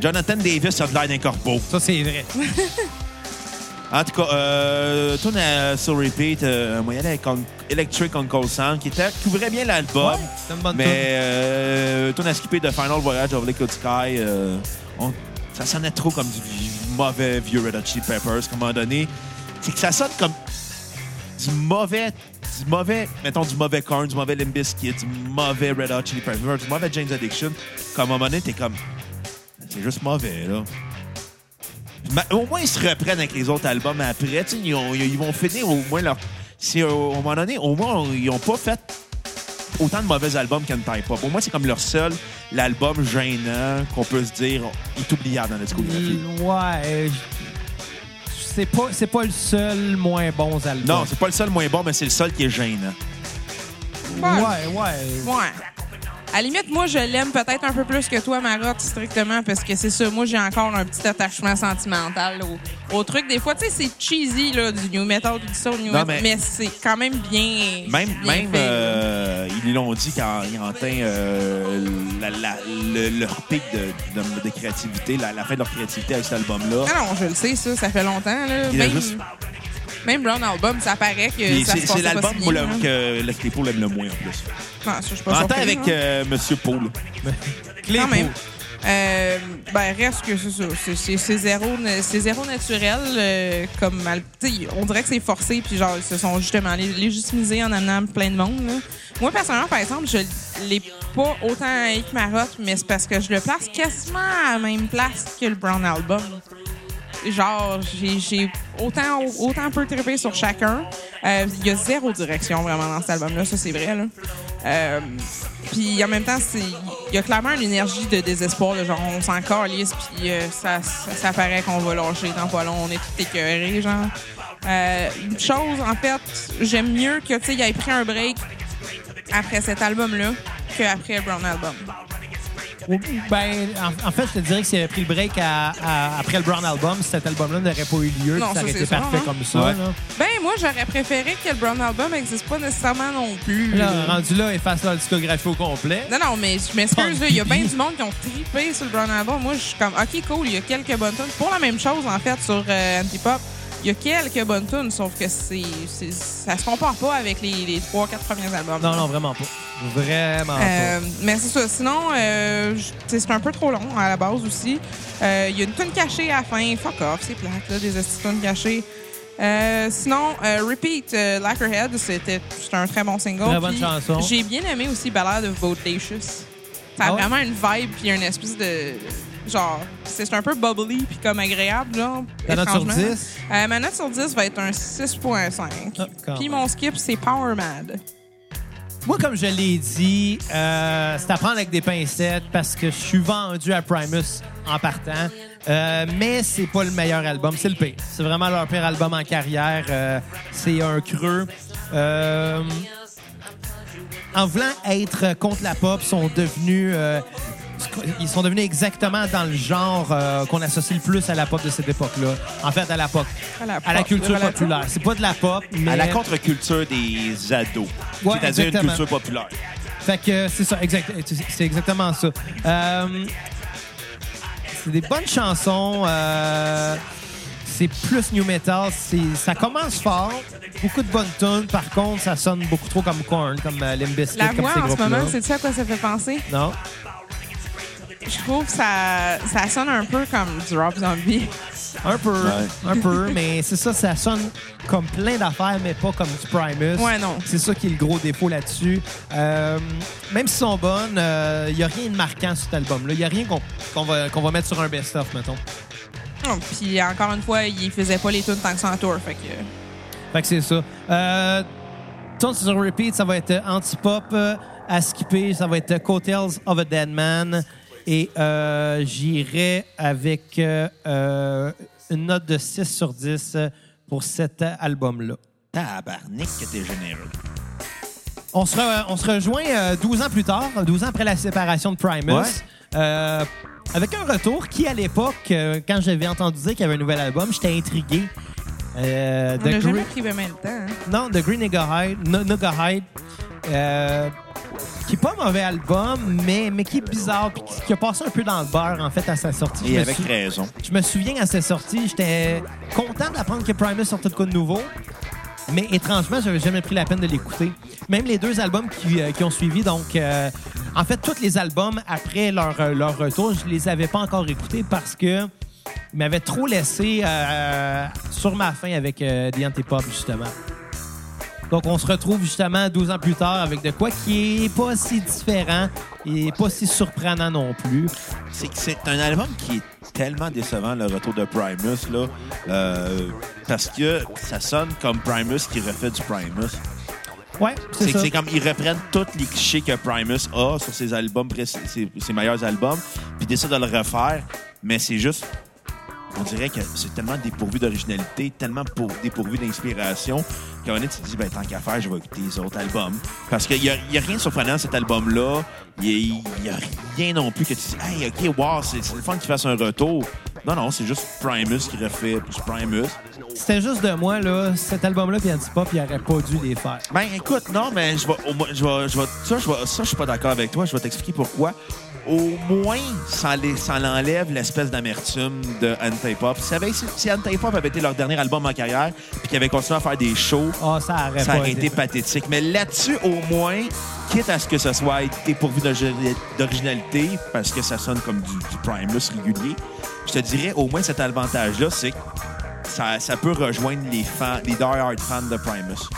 Jonathan Davis a de l'air d'un corbeau. Ça, c'est vrai. En tout cas, euh, tune à sur repeat, euh, moi, avec Electric Uncle Sam, qui, était, qui ouvrait bien l'album. Ouais, c'est une bonne mais euh, tune à skipper de Final Voyage of Liquid Sky, euh, on- ça sonnait trop comme du mauvais vieux Red Hot Chili Peppers. À un moment donné, c'est que ça sonne comme du mauvais, du mauvais, mettons du mauvais Korn, du mauvais Limp Bizkit, du mauvais Red Hot Chili Peppers, du mauvais James Addiction. Comme à un moment donné, t'es comme, c'est juste mauvais là. Au moins, ils se reprennent avec les autres albums après. tu sais, Ils, ont- ils vont finir au moins leur. Si euh, au moment donné, au moins, ils n'ont pas fait autant de mauvais albums qu'Anti Pop. Au moins, c'est comme leur seul l'album gênant qu'on peut se dire est oubliable dans la discographie. Ouais. euh, C'est pas, c'est pas le seul moins bon album. Non, c'est pas le seul moins bon, mais c'est le seul qui est gênant. Ouais, ouais. Ouais. À la limite, moi, je l'aime peut-être un peu plus que toi, Marotte, strictement, parce que c'est ça. Moi, j'ai encore un petit attachement sentimental au, au truc. Des fois, tu sais, c'est cheesy, là, du new metal, tout ça, new Non, metal, mais- mais, c'est quand même bien. Même, bien même fait, euh, ils l'ont dit quand ils ont atteint euh, la- la- le- leur pic de, de- de créativité, la, la fin de leur créativité avec cet album-là. Ah non, je le sais, ça, ça fait longtemps. Là. Il a juste- même Brown Album, ça paraît que Puis ça C'est se c'est passait l'album le- là. que le Claypool aime le moins en plus. Ah, ça, je suis pas avec hein. euh, Monsieur Paul. Clé Quand même. Euh, ben, reste que c'est ça. C'est- zéro, zéro naturel. euh, comme mal- tu sais, on dirait que c'est forcé, puis genre, ils se sont justement lé- légitimisés en amenant plein de monde. là. Moi, personnellement, par exemple, je l'ai pas autant que Marotte, mais c'est parce que je le place quasiment à la même place que le Brown Album. Genre, j'ai- autant, autant peu trippé sur chacun. Euh, Il y a zéro direction vraiment dans cet album-là, ça c'est vrai. Euh, puis en même temps, il y a clairement une énergie de désespoir, de genre on s'en calisse, puis euh, ça, ça, ça paraît qu'on va lâcher dans pas long, on est tout écœurés, genre. Une chose, en fait, j'aime mieux que tu sais, ait pris un break après cet album-là qu'après Brown Album. Ben, en, en fait, je te dirais que s'il avait pris le break à- à- après le Brown Album, cet album-là n'aurait pas eu lieu. Non, ça ça, aurait été parfait hein. comme ça. Ouais. là. Ben, moi, j'aurais préféré que le Brown Album n'existe pas nécessairement non plus. Là, rendu là, efface leur discographie au complet. Non, non, mais je m'excuse, il y a bien du monde qui ont trippé sur le Brown Album. Moi, je suis comme, OK, cool, il y a quelques bonnes tunes. Pour la même chose, en fait, sur euh, Antipop, il y a quelques bonnes tunes, sauf que c'est, c'est- ça se compare pas avec les, les 3-4 premiers albums. Non, non, vraiment pas. Vraiment Euh, mais c'est ça. Sinon, euh, c'est un peu trop long à la base aussi. Euh, Il y a une tune cachée à la fin. Fuck off, c'est plate, là, des tunes cachées. Euh, sinon, euh, Repeat, euh, Lacquerhead, c'était c'était un très bon single. Très bonne Puis chanson. J'ai bien aimé aussi Ballad of Bodacious. Ça a Ah ouais? vraiment une vibe puis une espèce de... Genre, c'est un peu bubbly puis comme agréable, genre. Ta note sur étrangement. 10? Euh, ma note sur 10 va être un 6.5. Ah, quand puis mon skip, c'est Power Mad. Moi, comme je l'ai dit, euh, c'est à prendre avec des pincettes parce que je suis vendu à Primus en partant. Euh, mais c'est pas le meilleur album, c'est le pire. C'est vraiment leur pire album en carrière. Euh, c'est un creux. Euh, en voulant être contre la pop, sont devenus. Ils sont devenus exactement dans le genre euh, qu'on associe le plus à la pop de cette époque-là. En fait, à la pop, À la à la pop, culture populaire. C'est pas de la pop, mais À la contre-culture des ados. Ouais, C'est-à-dire une culture populaire. Fait que c'est ça, exact, c'est exactement ça. Euh, c'est des bonnes chansons. euh, c'est plus new metal. Ça commence fort. Beaucoup de bonnes tunes. Par contre, ça sonne beaucoup trop comme Korn, comme euh, Limp Bizkit, La comme voix ces en ce moment, c'est ça à quoi ça fait penser? Non? Je trouve que ça, ça sonne un peu comme du Rob Zombie. Un peu, Ouais. un peu, mais c'est ça, ça sonne comme plein d'affaires, mais pas comme du Primus. Ouais, non. C'est ça qui est le gros défaut là-dessus. Euh, même si sont bonnes, il n'y a rien de marquant sur cet album-là. Il n'y a rien qu'on va, qu'on va mettre sur un best-of, mettons. Oh, Puis encore une fois, il faisait pas les tunes tant que ça en tour. Fait que... Fait que c'est ça. Euh, tune sur repeat, ça va être Antipop. euh, À skipper, ça va être Coattails of a Dead Man. Et euh, j'irai avec euh, euh, une note de 6 sur 10 pour cet album-là. Tabarnak que t'es généreux. On se, re- on se rejoint euh, 12 ans plus tard, 12 ans après la séparation de Primus, Ouais. euh, avec un retour qui, à l'époque, euh, quand j'avais entendu dire qu'il y avait un nouvel album, j'étais intrigué. Euh, On n'a jamais Gre- pris le même temps. hein. Non, The Green Nugahide, No- Nugahide, euh, qui est pas un mauvais album, mais, mais qui est bizarre, puis qui, qui a passé un peu dans le beurre, en fait, à sa sortie. Et avec raison. je me souviens à sa sortie, j'étais content d'apprendre que Primus sortait de quoi de nouveau. Mais étrangement, j'avais jamais pris la peine de l'écouter. Même les deux albums qui, euh, qui ont suivi, donc euh, en fait, tous les albums après leur, euh, leur retour, je les avais pas encore écoutés parce que ils m'avaient trop laissé sur ma faim avec The Antipop, justement. Donc, on se retrouve justement 12 ans plus tard avec de quoi qui est pas si différent et pas si surprenant non plus. C'est que c'est un album qui est tellement décevant, le retour de Primus, là, euh, parce que ça sonne comme Primus qui refait du Primus. Ouais, c'est ça. c'est comme ils reprennent tous les clichés que Primus a sur ses albums, ses, ses meilleurs albums, puis décident de le refaire, mais c'est juste on dirait que c'est tellement dépourvu d'originalité, tellement pour- dépourvu d'inspiration, qu'à un moment tu te dis, ben, tant qu'à faire, je vais écouter les autres albums. Parce qu'il n'y a, y a rien de surprenant à cet album-là. Il n'y a, rien non plus que tu dis, hey, OK, wow, c'est le fun qu'il fasse un retour. Non, non, c'est juste Primus qui refait plus Primus. C'était juste de moi, là. Cet album-là, puis Antipop, il aurait pas dû les faire. Ben écoute, non, mais je vais, au moins- je vais, je vais, ça, je vais, ça, je suis pas d'accord avec toi. Je vais t'expliquer pourquoi. Au moins, ça, l'enlève l'espèce d'amertume de Antipop. Si, si Antipop avait été leur dernier album en carrière, puis qu'ils avaient continué à faire des shows, Ah, ça aurait ça pas aurait été pathétique. Mais là-dessus, au moins, quitte à ce que ce soit dépourvu d'origi- d'originalité, parce que ça sonne comme du, du Primus régulier, je te dirais, au moins, cet avantage-là, c'est que ça, ça peut rejoindre les fans, les die-hard fans de Primus.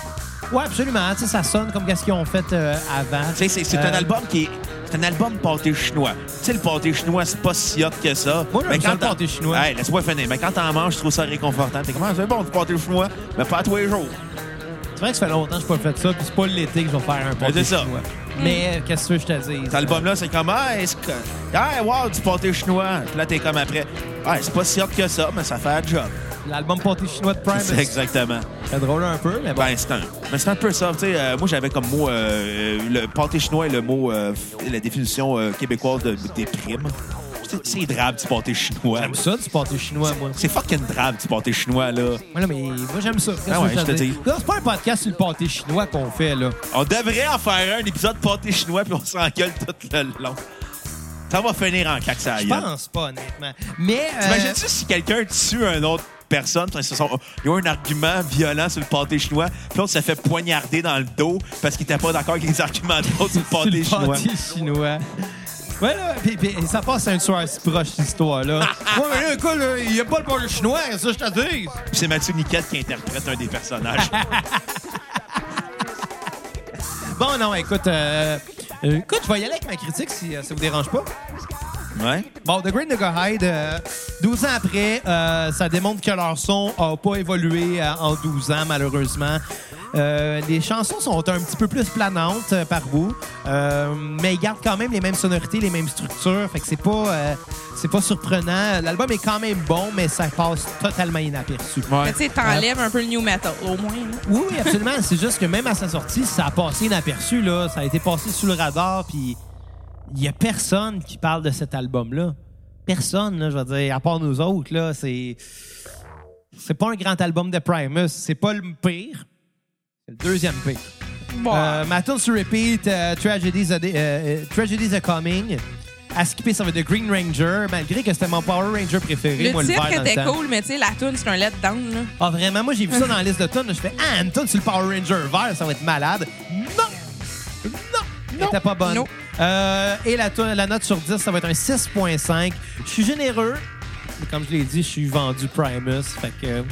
Ouais, absolument. Ça sonne comme qu'est-ce qu'ils ont fait euh, avant. C'est un Euh, album qui est. Un album pâté chinois. Tu sais, le pâté chinois, c'est pas si hot que ça. Moi, Mais ça, le pâté chinois. Hey, laisse-moi finir. Mais quand t'en manges, je trouve ça réconfortant. T'es comment? C'est bon, du pâté chinois, mais pas tous les jours. C'est vrai que ça fait longtemps que je n'ai pas fait ça, puis c'est pas l'été que je vais faire un pâté c'est ça. chinois. Mais euh, qu'est-ce que je te dis? Cet album-là, c'est comme, ah, est-ce que. Hey, wow, du pâté chinois. Puis là, t'es comme après. Ouais, c'est pas si hot que ça, mais ça fait un job. L'album pâté chinois de Prime, C'est exactement. c'est drôle un peu, mais bon. Ben, c'est un, mais c'est un peu ça. Tu sais, euh, moi, j'avais comme mot. euh, le pâté chinois est le mot. euh, la définition québécoise de, des primes. C'est- drabe du pâté chinois. J'aime ça, du pâté chinois, moi. C'est fucking drabe du pâté chinois, là. Ouais, non, mais moi, j'aime ça. Ah ouais, je te dis. Là, c'est pas un podcast sur le pâté chinois qu'on fait, là. On devrait en faire un, épisode pâté chinois, puis on s'engueule tout le long. Ça va finir en claque, ça Je pense pas, honnêtement. Mais. T'imagines-tu si quelqu'un tue une autre personne, puis ils se sont- ils ont un argument violent sur le pâté chinois, puis l'autre se fait poignarder dans le dos parce qu'il était pas d'accord avec les arguments de l'autre sur le sur pâté le chinois. pâté chinois. Ouais, là, pis, pis ça passe à une soirée si proche, cette histoire-là. ouais, mais là, écoute, il y a pas le pâté chinois, c'est ça, je te dis. Puis c'est Mathieu Niquette qui interprète un des personnages. Bon, non, écoute, euh, euh, écoute, je vais y aller avec ma critique si euh, ça vous dérange pas. Ouais. Bon, The Great Hyde, euh, 12 ans après, euh, ça démontre que leur son n'a pas évolué euh, en 12 ans, malheureusement. Euh, les chansons sont un petit peu plus planantes euh, par bout, euh, mais ils gardent quand même les mêmes sonorités, les mêmes structures. Fait que c'est pas, euh, c'est pas surprenant. L'album est quand même bon, mais ça passe totalement inaperçu. Mais tu sais, t'enlèves un peu le new metal, au moins. là. Oui, oui, absolument. c'est juste que même à sa sortie, ça a passé inaperçu. Là. Ça a été passé sous le radar. Puis il y a personne qui parle de cet album-là. Personne, là, je veux dire, à part nous autres. Là, c'est c'est pas un grand album de Primus. C'est pas le pire. C'est le deuxième pire. Bon, Euh, ma tune sur repeat, euh, Tragedies, are, euh, Tragedies are Coming. À skipper, ça va être The Green Ranger, malgré que c'était mon Power Ranger préféré, moi, le titre dans le était cool, mais tu sais, la tune c'est un letdown. Là. Ah, vraiment? Moi, j'ai vu ça dans la liste de tonnes. Je fais, ah, une tonne sur le Power Ranger vert, ça va être malade. Non! Elle était pas bonne. Non. Euh, et la, note sur 10, ça va être un 6.5. Je suis généreux. Mais comme je l'ai dit, je suis vendu Primus. Fait que.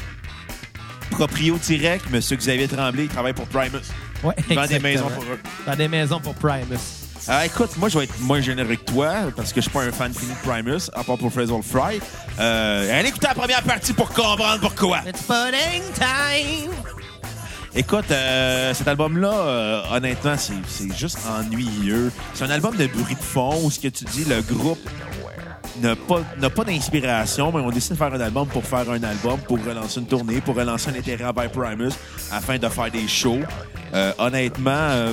Proprio direct, Monsieur Xavier Tremblay, il travaille pour Primus. Ouais, Il vend des maisons pour eux. Dans des maisons pour Primus. Euh, écoute, moi, je vais être moins généreux que toi parce que je suis pas un fan fini de Primus, à part pour Frazzle Fry. Euh, allez écouter la première partie pour comprendre pourquoi. It's pudding time! Écoute, euh, cet album-là, euh, honnêtement, c'est juste ennuyeux. C'est un album de bruit de fond où ce que tu dis, le groupe n'a pas, pas d'inspiration, mais on décide de faire un album pour faire un album, pour relancer une tournée, pour relancer un intérêt envers Primus afin de faire des shows. Euh, honnêtement, euh,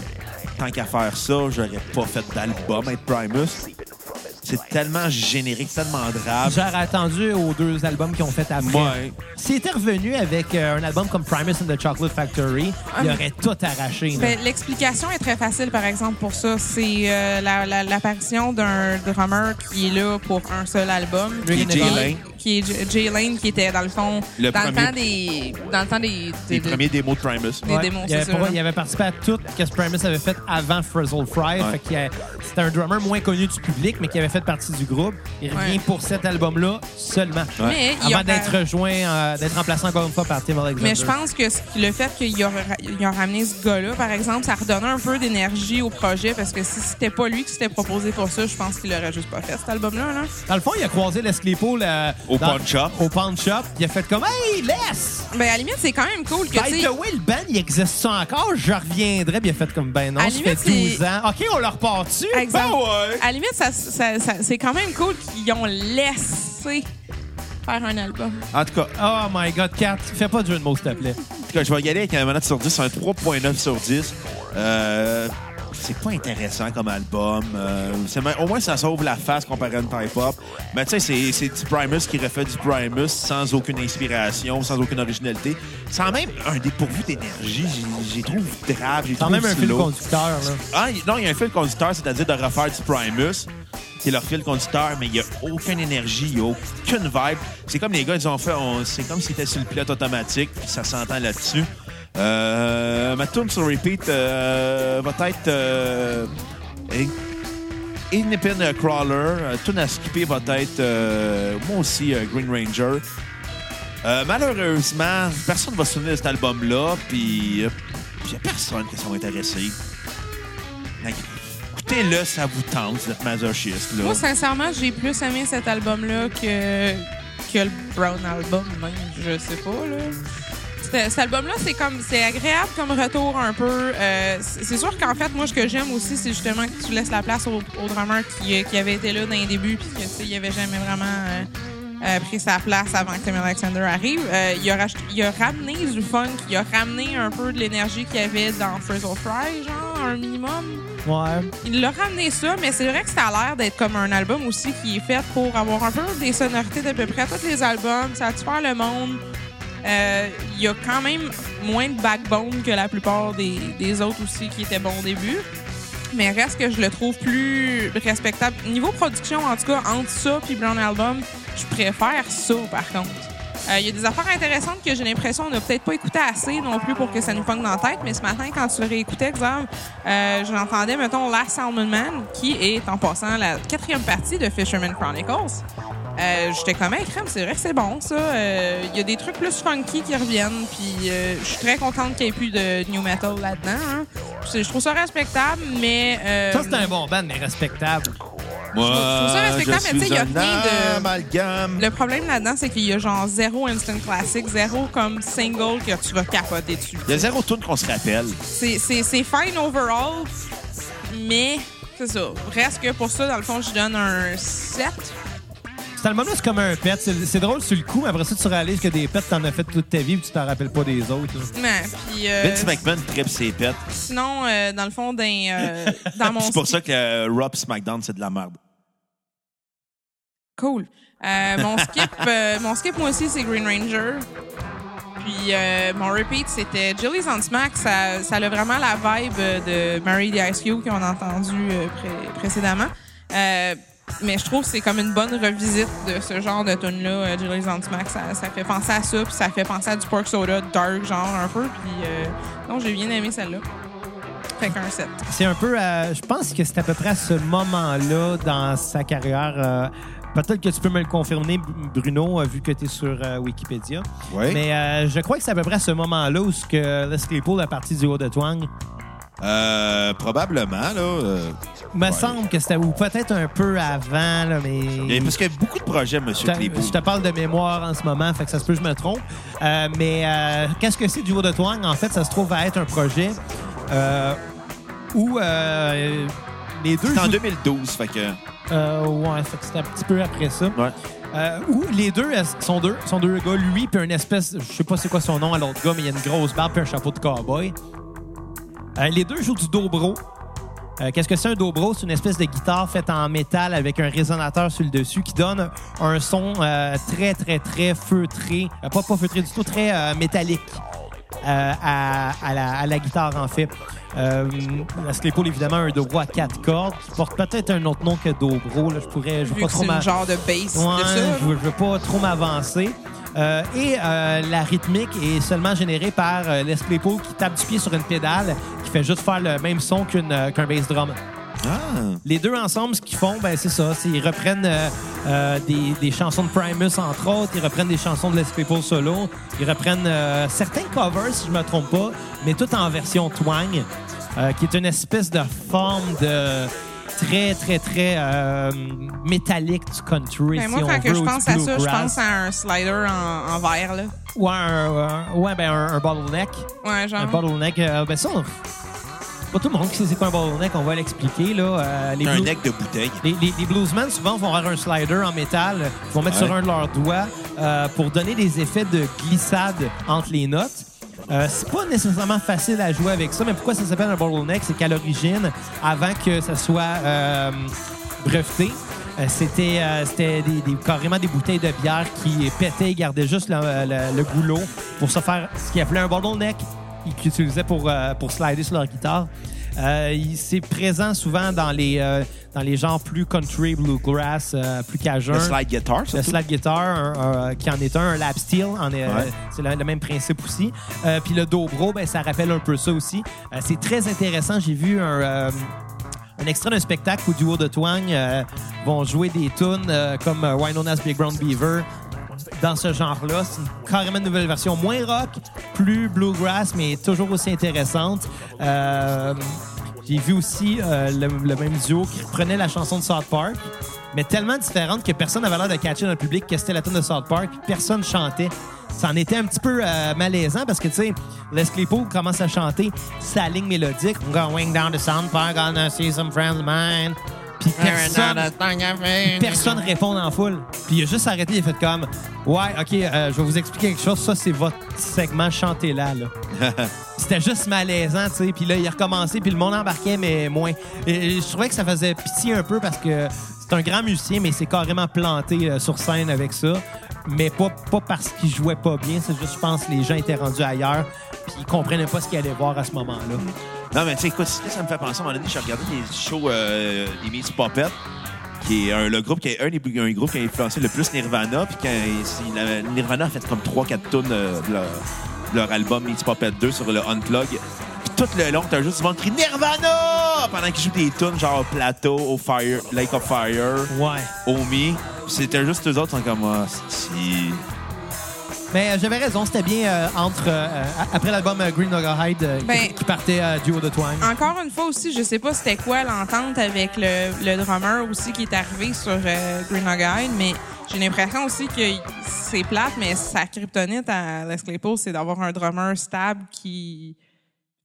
tant qu'à faire ça, j'aurais pas fait d'album avec Primus. C'est tellement générique, tellement drabe. J'aurais attendu aux deux albums qu'ils ont fait après. Ouais. S'il était revenu avec euh, un album comme Primus and the Chocolate Factory, il aurait tout arraché. Ben, L'explication est très facile, par exemple, pour ça. C'est euh, la- la- l'apparition d'un drummer qui est là pour un seul album. Jay Lane. Qui est J- Jay Lane, qui était, dans le fond, Le dans, le temps des, dans le temps des... Des- premiers démos de Primus. des Ouais. démons, il, avait il avait participé à tout ce que Primus avait fait avant Frizzle Fry. Ouais. C'était un drummer moins connu du public, mais qui avait fait partie du groupe. Il revient Ouais. pour cet album-là seulement. Mais il Avant a- d'être rejoint, euh, d'être remplacé encore une fois par Tim Alexander. Mais je pense que le fait qu'il a, ra- il a ramené ce gars-là, par exemple, ça redonnait un peu d'énergie au projet parce que si c'était pas lui qui s'était proposé pour ça, je pense qu'il aurait juste pas fait cet album-là. Là. Dans le fond, il a croisé Les Claypool euh, Au dans- pawn shop. Au pawn shop. Il a fait comme Hey, laisse! Ben, à la limite, c'est quand même cool que, By tu sais, the way, le band, il existe ça encore? Je reviendrai. Puis il a fait comme Ben non, À ça limite, fait 12 c'est- ans. OK, on leur part dessus. Exemple. Ben ouais. À la limite, ça, ça- ça- c'est quand même cool qu'ils ont laissé faire un album. En tout cas, Oh my God, Kat, fais pas de jeu de mots, s'il te plaît. En tout cas, je vais y aller avec un note sur 10, un 3.9 sur 10. Euh, c'est pas intéressant comme album. Euh, c'est au moins, ça sauve la face comparé à une Type Hop. Mais tu sais, c'est- c'est du Primus qui refait du Primus sans aucune inspiration, sans aucune originalité. Sans même un dépourvu d'énergie. J'ai- J'ai trouve grave, Quand trouve même un fil conducteur, là. Ah, non, il y a un fil conducteur, c'est-à-dire de refaire du Primus, qui est leur fil conducteur, mais il n'y a aucune énergie, il n'y a aucune vibe. C'est comme les gars, ils ont fait, c'est comme si c'était sur le pilote automatique, puis ça s'entend là-dessus. Euh, ma tune sur repeat euh, va être euh, In- Independent Crawler. Euh, tune à skipper va être, euh, moi aussi, euh, Green Ranger. Euh, malheureusement, personne ne va se souvenir de cet album-là, puis il n'y a personne qui s'en que, Écoutez-le, ça vous tente, vous êtes masochiste. Là. Moi, sincèrement, j'ai plus aimé cet album-là que, que le Brown Album, même. Je sais pas, là. Cet album-là, c'est comme c'est agréable comme retour un peu. Euh, c'est sûr qu'en fait, moi, ce que j'aime aussi, c'est justement que tu laisses la place au, au drummer qui, qui avait été là dans les débuts puis que, tu sais, il avait jamais vraiment euh, euh, pris sa place avant que Tim Alexander arrive. Euh, il, a il a ramené du funk, il a ramené un peu de l'énergie qu'il y avait dans Frizzle Fry, genre, un minimum. Ouais. Il l'a ramené ça, mais c'est vrai que ça a l'air d'être comme un album aussi qui est fait pour avoir un peu des sonorités d'à peu près tous les albums, satisfaire le monde? Euh, Il y a quand même moins de backbone que la plupart des, autres aussi qui étaient bons au début. Mais reste que je le trouve plus respectable. Niveau production, en tout cas, entre ça et Brown Album, je préfère ça, par contre. Euh, Il y a des affaires intéressantes que j'ai l'impression qu'on n'a peut-être pas écouté assez non plus pour que ça nous pogne dans la tête. Mais ce matin, quand tu le réécoutais, exemple, euh, j'entendais, mettons, Last Salmon Man, qui est, en passant, la quatrième partie de Fisherman Chronicles. Euh, J'étais comme, hey, crème, c'est vrai que c'est bon, ça. Euh, Il y a des trucs plus funky qui reviennent. Puis euh, je suis très contente qu'il n'y ait plus de new metal là-dedans. hein. Je trouve ça respectable, mais. euh, Ça, c'est un bon band, mais respectable. Moi, je trouve ça respectable, mais tu sais, il y a suis rien un de-. Le problème là-dedans, c'est qu'il y a genre zéro instant classic, zéro comme single que tu vas capoter dessus. Il y a zéro tune qu'on se rappelle. C'est c'est- c'est fine overall, mais c'est ça. Reste que pour ça, dans le fond, je donne un 7. Cet album-là, c'est comme un pet. C'est c'est drôle sur le coup, mais après ça, tu réalises que des pets, t'en as fait toute ta vie et tu t'en rappelles pas des autres. là. Mais, puis, euh, Vince McMahon tripe ses pets. sinon, euh, dans le fond, dans, euh, dans mon C'est pour ça que euh, Rob SmackDown, c'est de la merde. Cool. Euh, mon skip, euh, mon skip moi aussi, c'est Green Ranger. Puis euh, mon repeat, c'était Jilly's on Smack. Ça, ça a vraiment la vibe de Mary the Ice Cube qu'on a entendu euh, pré- précédemment. Euh, mais je trouve que c'est comme une bonne revisite de ce genre de tune là euh, Jilly's on Smack. Ça, ça fait penser à ça, puis ça fait penser à du pork soda dark genre un peu. Puis euh, non, j'ai bien aimé celle-là. Fait qu'un 7. C'est un peu. euh, je pense que c'est à peu près à ce moment-là dans sa carrière. euh, Peut-être que tu peux me le confirmer, Bruno, euh, vu que tu es sur euh, Wikipédia. Oui. Mais euh, je crois que c'est à peu près à ce moment-là où ce que Les Claypool a parti du haut de Twang. Euh, probablement, là. euh, me Ouais. semble que c'était ou peut-être un peu avant, là, mais. il y a- parce qu'il y a beaucoup de projets, M. Je te, Claypool. je te parle de mémoire en ce moment, fait que ça se peut que je me trompe. Euh, mais euh, qu'est-ce que c'est du haut de Twang? En fait, ça se trouve à être un projet euh, où euh, les deux. C'est en jouent- 2012, fait que... Euh, ouais, fait que c'était un petit peu après ça. Ouais. Euh, où les deux sont deux, sont deux gars, lui puis un espèce, je sais pas c'est quoi son nom à l'autre gars, mais il y a une grosse barbe puis un chapeau de cowboy. Euh, les deux jouent du dobro. Euh, Qu'est-ce que c'est un dobro? C'est une espèce de guitare faite en métal avec un résonateur sur le dessus qui donne un son euh, très, très, très feutré. Euh, pas, pas feutré du tout, très métallique à, à la, à la guitare, en fait. Euh, la Claypool, évidemment, un dobro à quatre cordes qui porte peut-être un autre nom que dobro. Là, je pourrais... Je veux pas trop c'est m'a- une genre de bass Ouais, de ça. je veux, je veux pas trop m'avancer. Euh, et euh, la rythmique est seulement générée par euh, Les Claypool qui tape du pied sur une pédale qui fait juste faire le même son qu'une, euh, qu'un bass drum. Ah! Les deux ensemble, ce qu'ils font, ben, c'est ça. ils reprennent des, des chansons de Primus, entre autres. Ils reprennent des chansons de Les Claypool solo. Ils reprennent certains covers, si je me trompe pas, mais tout en version twang, qui est une espèce de forme de très, très, très euh, métallique du country. Ben, si moi, on quand que veut, je ou pense à ça, je pense à un slider en, en verre, là. Ouais, un, un- ouais, ben, un, un bottleneck. Ouais, genre. Un bottleneck, euh, ben ça, on- pas tout le monde qui sait c'est quoi un bottleneck, on va l'expliquer. là. Euh, les, un neck de bouteille. les, les- les bluesmen, souvent, vont avoir un slider en métal euh, qu'ils vont mettre Ouais. sur un de leurs doigts euh, pour donner des effets de glissade entre les notes. Euh, c'est pas nécessairement facile à jouer avec ça, mais pourquoi ça s'appelle un bottleneck? C'est qu'à l'origine, avant que ça soit euh, breveté, euh, c'était carrément des bouteilles de bière qui pétaient et gardaient juste le, goulot pour se faire ce qu'ils appelaient un bottleneck, qu'ils utilisaient pour, pour slider sur leur guitare. C'est présent souvent dans les, dans les genres plus country, bluegrass, euh, plus cajun. Le slide guitar, Le surtout. slide guitar, un- un- qui en est un, un lap steel, Ouais. euh, c'est le, le même principe aussi. Euh, Puis le dobro, ben, ça rappelle un peu ça aussi. Euh, c'est très intéressant. J'ai vu un, euh, un extrait d'un spectacle où Duo de Twang euh, vont jouer des tunes euh, comme euh, Winona's Big Brown Beaver dans ce genre-là. C'est une carrément une nouvelle version, moins rock, plus bluegrass, mais toujours aussi intéressante. J'ai vu aussi euh, le, même duo qui reprenait la chanson de South Park, mais tellement différente que personne n'avait l'air de catcher dans le public que c'était la tune de South Park, personne chantait. Ça en était un petit peu euh, malaisant parce que, tu sais, Les commence à chanter sa ligne mélodique. Going down to South Park, gonna see some friends of mine. Puis personne, personne répond en foule. Puis il a juste arrêté, il a fait comme Ouais, OK, euh, je vais vous expliquer quelque chose. Ça, c'est votre segment chanté là. là. C'était juste malaisant, tu sais. Puis là, il a recommencé, puis le monde embarquait, mais moins. Et je trouvais que ça faisait pitié un peu parce que c'est un grand musicien, mais c'est carrément planté euh, sur scène avec ça. Mais pas, pas parce qu'il jouait pas bien. C'est juste, je pense, les gens étaient rendus ailleurs, puis ils comprenaient pas ce qu'ils allaient voir à ce moment-là. Non, mais tu sais, écoute, ça me fait penser, à un moment donné, j'ai regardé des shows euh, des Miss Puppet, qui est un, le groupe qui est un des un groupe qui a influencé le plus Nirvana, puis quand la- Nirvana a fait comme 3-4 tonnes de leur, de leur album Miss Puppet 2 sur le Unplug. Puis tout le long, t'as juste du monde qui Nirvana pendant qu'ils jouent des tunes genre Plateau, au Fire, Lake of Fire, Ouais. Omi. Puis C'était juste eux autres, sont comme si. Mais euh, j'avais raison, c'était bien euh, entre euh, après l'album euh, Green Dog Hide euh, qui- Ben- qui, partait euh, Duo de Twang. Encore une fois aussi, je sais pas c'était quoi l'entente avec le, le drummer aussi qui est arrivé sur euh, Green Hide, mais j'ai l'impression aussi que c'est plate, mais sa kryptonite à Les Claypool, c'est d'avoir un drummer stable qui.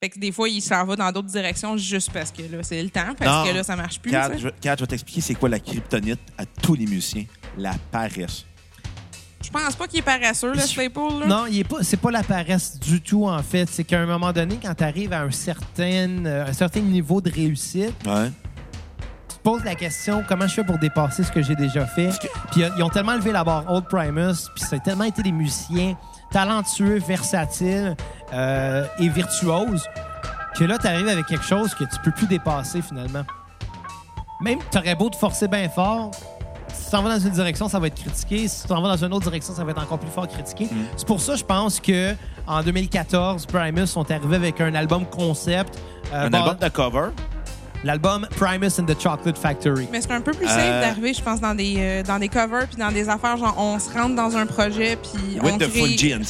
Fait que des fois, il s'en va dans d'autres directions juste parce que là, c'est le temps, parce Non. que là, ça marche plus. Kat, je, Kat, je vais t'expliquer c'est quoi la kryptonite à tous les musiciens. La paresse. Je pense pas qu'il est paresseux, Les Claypool. Là? Non, il est pas, c'est pas la paresse du tout, en fait. C'est qu'à un moment donné, quand tu arrives à un certain, euh, un certain niveau de réussite, Ouais. tu te poses la question comment je fais pour dépasser ce que j'ai déjà fait? Puis euh, ils ont tellement levé la barre Old Primus, puis ça a tellement été des musiciens talentueux, versatiles euh, et virtuoses que là, tu arrives avec quelque chose que tu peux plus dépasser finalement. Même tu aurais beau te forcer bien fort, tu t'en vas dans une direction, ça va être critiqué. Si tu t'en vas dans une autre direction, ça va être encore plus fort critiqué. C'est pour ça, je pense que en 2014, Primus sont arrivés avec un album concept. euh, Un album de cover? L'album Primus and the Chocolate Factory. Mais c'est un peu plus safe Euh, d'arriver, je pense, dans des, euh, dans des covers puis dans des affaires genre on se rentre dans un projet puis on crée,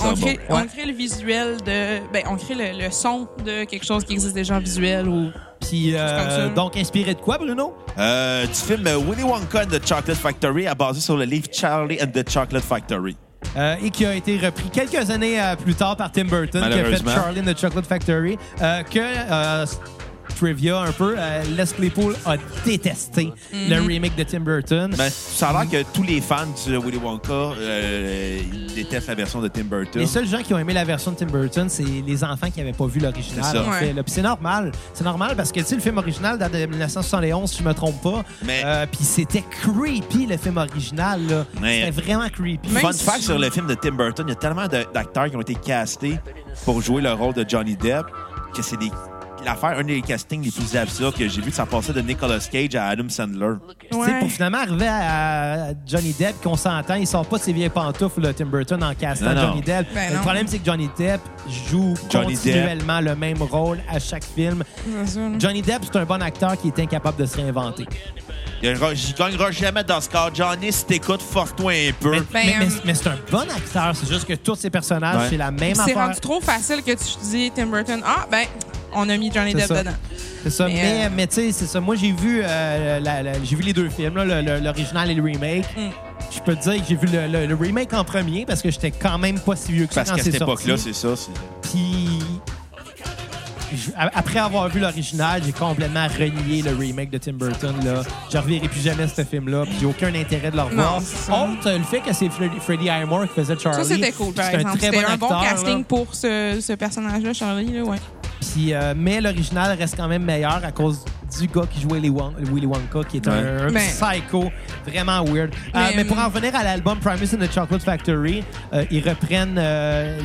on, crée, Ouais. on crée le visuel de ben on crée le, le son de quelque chose qui existe déjà en visuel ou Puis, euh, donc, inspiré de quoi, Bruno? Euh, du film Willy Wonka and the Chocolate Factory, à basé sur le livre Charlie and the Chocolate Factory. Euh, et qui a été repris quelques années euh, plus tard par Tim Burton, qui a fait. Charlie and the Chocolate Factory, euh, que, euh, trivia un peu, euh, Les Claypool a détesté le remake de Tim Burton. Ben, ça a l'air que tous les fans de Willy Wonka euh, ils détestent la version de Tim Burton. les seuls gens qui ont aimé la version de Tim Burton, c'est les enfants qui n'avaient pas vu l'original. C'est ça. en fait, Ouais. là. Puis c'est normal. C'est normal parce que, le film original date de 1971, si je me trompe pas. Mais- Euh, Puis c'était creepy, le film original. là. Mais- C'était vraiment creepy. Même Fun si- fact sur le film de Tim Burton, il y a tellement d'acteurs qui ont été castés pour jouer le rôle de Johnny Depp que c'est des l'affaire un des castings les plus absurdes que j'ai vu ça passait de Nicolas Cage à Adam Sandler. Tu sais, pour finalement arriver à à Johnny Depp, qu'on s'entend, il sort pas de ses vieilles pantoufles, là, Tim Burton, en castant Non, non. Johnny Depp. Ben le non. problème, c'est que Johnny Depp joue Johnny continuellement le même rôle à chaque film. Johnny Depp, c'est un bon acteur qui est incapable de se réinventer. Il gagnera- J'y gagnera jamais d'Oscar. Johnny, si t'écoutes, force-toi un peu. Mais, Ben, mais- mais- euh, mais c'est un bon acteur, c'est juste que tous ses personnages, Ouais. c'est la même c'est affaire. rendu trop facile que tu dis Tim Burton ah ben on a mis Johnny C'est Depp ça. dedans. C'est ça. Mais, Mais, euh, mais tu sais, c'est ça. Moi, j'ai vu, euh, j'ai vu les deux films, l'original et le remake. Mm. Je peux te dire que j'ai vu le, le- le remake en premier parce que j'étais quand même pas si vieux que ça Parce qu'à c'est cette époque-là, c'est ça. Puis après avoir vu l'original, j'ai complètement renié le remake de Tim Burton. Là. Je reverrai plus jamais ce film-là, puis j'ai aucun intérêt de le revoir. Autre, le fait que c'est Freddy, Freddie Highmore qui faisait Charlie. Ça, c'était cool, par exemple. C'était bon un bon acteur, casting là. pour ce, ce personnage-là, Charlie. Là, ouais. Puis, euh, mais l'original reste quand même meilleur à cause du gars qui jouait Willy, Won- Willy Wonka, qui est un, un Mais- psycho vraiment weird. Euh, Mais, pour hum, en revenir à l'album Primus and the Chocolate Factory, euh, ils reprennent euh,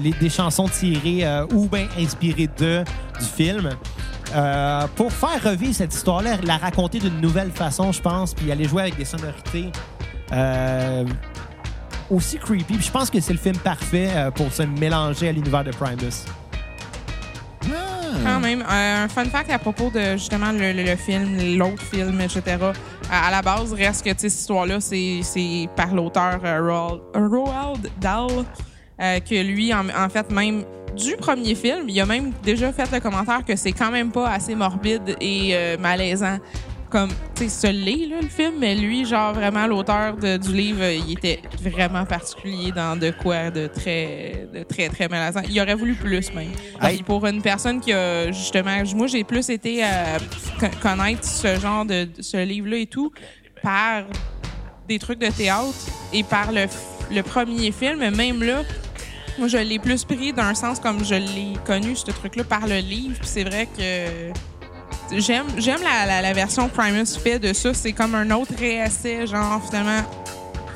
les- des chansons tirées euh, ou bien inspirées de du film. euh, pour faire revivre cette histoire-là, la raconter d'une nouvelle façon, je pense, puis aller jouer avec des sonorités euh, aussi creepy. Puis je pense que c'est le film parfait euh, pour se mélanger à l'univers de Primus. Quand même. Euh, un fun fact à propos de justement le, film, l'autre film, etc. À, la base, reste que cette histoire-là, c'est par l'auteur euh, Roald, Dahl, euh, que lui, en, en fait, même du premier film, il a même déjà fait le commentaire que c'est quand même pas assez morbide et malaisant comme, tu sais, ce l'est, le film, mais lui, genre, vraiment, l'auteur du livre, euh, il était vraiment particulier dans de quoi de très, de très, très malaisant. Il aurait voulu plus, même. Hey. Pour une personne qui a, justement, moi, j'ai plus été à co- connaître ce genre de, ce livre-là et tout par des trucs de théâtre et par le, le premier film, même là, moi, je l'ai plus pris d'un sens comme je l'ai connu, ce truc-là, par le livre. Puis c'est vrai que j'aime j'aime la, la, la version Primus fait de ça. C'est comme un autre réessai, genre, finalement,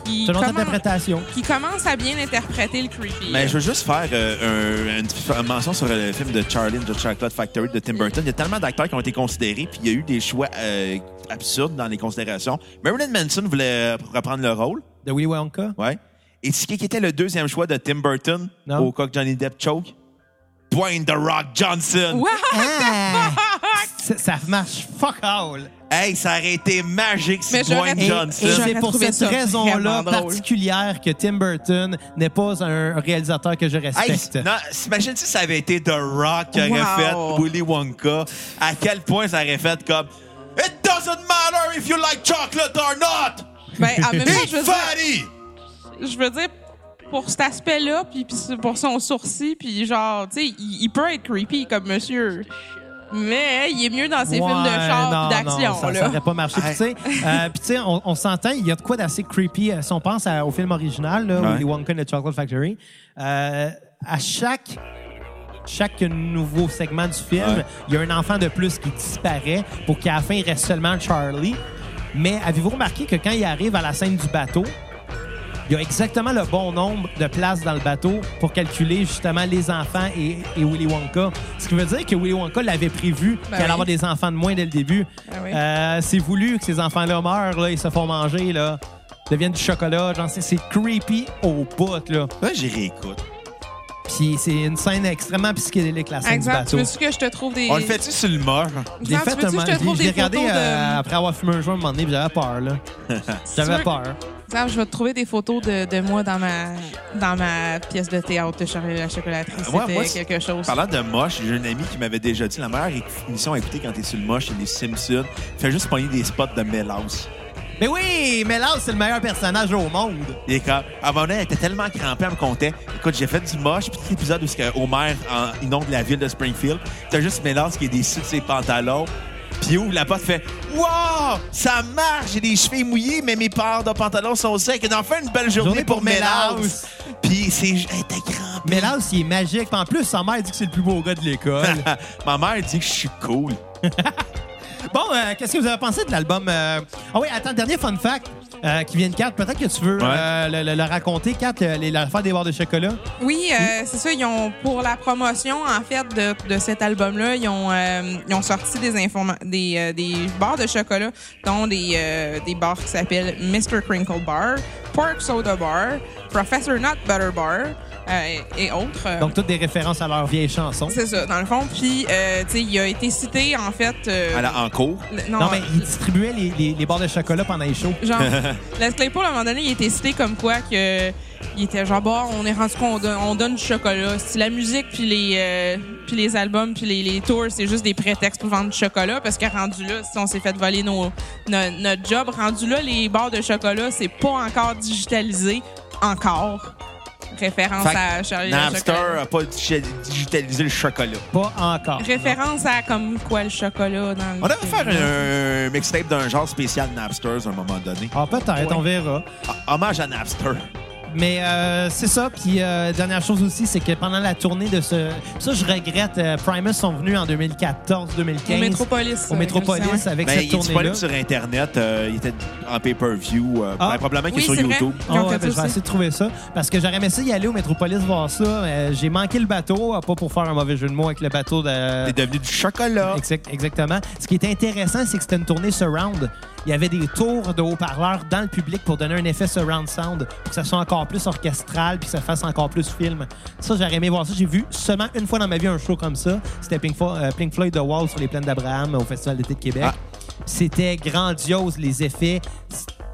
qui, C'est une autre commence- interprétation. qui commence à bien interpréter le creepy. Mais je veux juste faire euh, un- une petite mention sur le film de Charlie and the Chocolate Factory de Tim Burton. Il y a tellement d'acteurs qui ont été considérés, puis il y a eu des choix euh, absurdes dans les considérations. Marilyn Manson voulait reprendre le rôle, De Willy Wonka? ouais. Et c'est qui qui était le deuxième choix de Tim Burton Non. au cas que Johnny Depp choke? Dwayne The Rock Johnson. What? Ah! Ça, ça marche fuck all. Hey, ça aurait été magique si Dwayne Et, et Johnson. J'aurais c'est pour cette raison-là particulière que Tim Burton n'est pas un réalisateur que je Hey, respecte. non, imagine si ça avait été The Rock qui aurait Wow. fait Willy Wonka. À quel point ça aurait fait comme It doesn't matter if you like chocolate or not! Ben, en même temps, je veux dire, fatty! je veux dire, pour cet aspect-là, puis, puis pour son sourcil, puis genre, tu sais, il, il peut être creepy comme monsieur. Mais il est mieux dans ses films de char d'action, ça n'aurait pas marché. Puis, tu sais, euh, puis, tu sais, on, on s'entend, il y a de quoi d'assez creepy. euh, Si on pense à- au film original, là, Ouais. Willy Wonka and the Chocolate Factory, euh, à chaque chaque nouveau segment du film, Ouais. il y a un enfant de plus qui disparaît pour qu'à la fin, il reste seulement Charlie. Mais avez-vous remarqué que quand il arrive à la scène du bateau, il y a exactement le bon nombre de places dans le bateau pour calculer justement les enfants et, et Willy Wonka. Ce qui veut dire que Willy Wonka l'avait prévu qu'il allait oui. avoir des enfants de moins dès le début. Ben oui. Euh, c'est voulu que ces enfants-là meurent, là, ils se font manger, là, deviennent du chocolat. Genre, c'est, c'est creepy au bout, là. Ouais, j'y réécoute. Puis c'est une scène extrêmement psychédélique, la scène Exemple, du tu bateau. veux que je te trouve des. On le fait-tu sur le mort? Je l'ai Exemple, fait tu un que je te moment- trouve je l'ai des regardé de- euh, après avoir fumé un joint un moment donné, puis j'avais peur, là. J'avais peur. Je vais te trouver des photos de, de moi dans ma, dans ma pièce de théâtre de Charlie la chocolaterie. C'était moi, c'est- quelque chose. Parlant de moche, j'ai un ami qui m'avait déjà dit la meilleure émission à écouter quand t'es sur le moche, c'est les Simpsons. Fais juste pogner des spots de Melhouse. Mais oui, mais là, c'est le meilleur personnage au monde. Et quand, à un moment donné, elle était tellement crampée, elle me comptait. Écoute, j'ai fait du moche, puis l'épisode où c'est que Homer en, inonde la ville de Springfield, t'as juste Melhouse qui est déçu de ses pantalons. Puis il ouvre la porte, fait Wow! Ça marche! J'ai des cheveux mouillés, mais mes paires de pantalons sont secs. Et enfin, une belle journée, Journée pour, pour. Melhouse. Puis c'est, était crampée. Mais là, il est magique. Puis en plus, sa mère dit que c'est le plus beau gars de l'école. Ma mère dit que je suis cool. bon, euh, qu'est-ce que vous avez pensé de l'album? euh? Ah oui, attends, dernier fun fact euh, qui vient de Kat. Peut-être que tu veux Ouais. euh, le, le- le raconter, Kat, euh, les- l'affaire des barres de chocolat. Oui, euh, c'est ça. Ils ont pour la promotion en fait de, de cet album-là, ils ont euh, ils ont sorti des informa- des euh, des barres de chocolat, dont des euh, des barres qui s'appellent Mr Crinkle Bar, Pork Soda Bar, Professor Nut Butter Bar euh, et autres. Euh, Donc, toutes des références à leur vieille chanson. c'est ça, dans le fond. Puis, euh, tu sais, il a été cité en fait. euh, Elle a en cours. le- Non, mais il distribuait les, les, les barres de chocolat pendant les shows. Genre, Les Claypool, à un moment donné, il était cité comme quoi que il était genre bon, on est rendu qu'on donne, on donne du chocolat. Si la musique puis les euh, puis les albums puis les, les tours, c'est juste des prétextes pour vendre du chocolat parce que rendu là, si on s'est fait voler nos, no- notre job, rendu là, les barres de chocolat, c'est pas encore digitalisé encore. Référence Fait que à Charlie et le Napster chocolat. pas digi- digitalisé le chocolat. Pas encore. Référence à comme quoi le chocolat dans le On devrait film, faire un, un mixtape d'un genre spécial Napster à un moment donné. Ah, peut-être, Ouais. on verra. Ah, Hommage à Napster. Mais euh, c'est ça. Puis, euh, dernière chose aussi, c'est que pendant la tournée de ce. Ça, je regrette. euh, Primus sont venus en 2014-2015. Au Métropolis. Au euh, Métropolis avec Mais cette il est tournée-là. disponible sur Internet. euh, il était en pay-per-view. euh, Ah. ben, probablement qu'il Oui, est sur. YouTube. Ah ouais, ben, je vais essayer de trouver ça. Parce que j'aurais aimé ça y aller au Métropolis voir ça. Euh, J'ai manqué le bateau, pas pour faire un mauvais jeu de mots avec le bateau de. C'est devenu du chocolat. Exact- exactement. Ce qui est intéressant, c'est que c'était une tournée surround. Il y avait des tours de haut-parleurs dans le public pour donner un effet surround sound, pour que ça soit encore plus orchestral puis que ça fasse encore plus film. Ça, j'aurais aimé voir ça. J'ai vu seulement une fois dans ma vie un show comme ça. C'était Pink, Fo- euh, Pink Floyd The Wall sur les plaines d'Abraham au Festival d'été de Québec. Ah. C'était grandiose, les effets.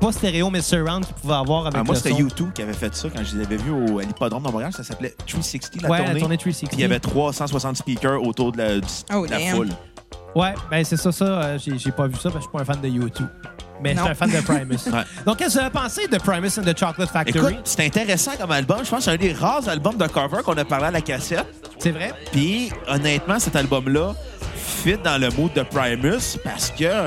Pas stéréo, mais surround qu'ils pouvaient avoir avec Ah, moi, le c'était son. U2 qui avait fait ça quand je les avais vus au, à l'hippodrome de Montréal. Ça s'appelait 360, la Ouais, tournée. la tournée 360. Puis il y avait 360 speakers autour de la, du- Oh, de la damn. foule. Ouais, ben c'est ça, ça. euh, j'ai, j'ai pas vu ça parce que je suis pas un fan de YouTube. Mais je Non. suis un fan de Primus. Ouais. Donc, qu'est-ce que vous avez pensé de Primus and the Chocolate Factory? Écoute, c'est intéressant comme album. Je pense que c'est un des rares albums de cover qu'on a parlé à la cassette. c'est vrai? Puis, honnêtement, cet album-là fit dans le mood de Primus parce que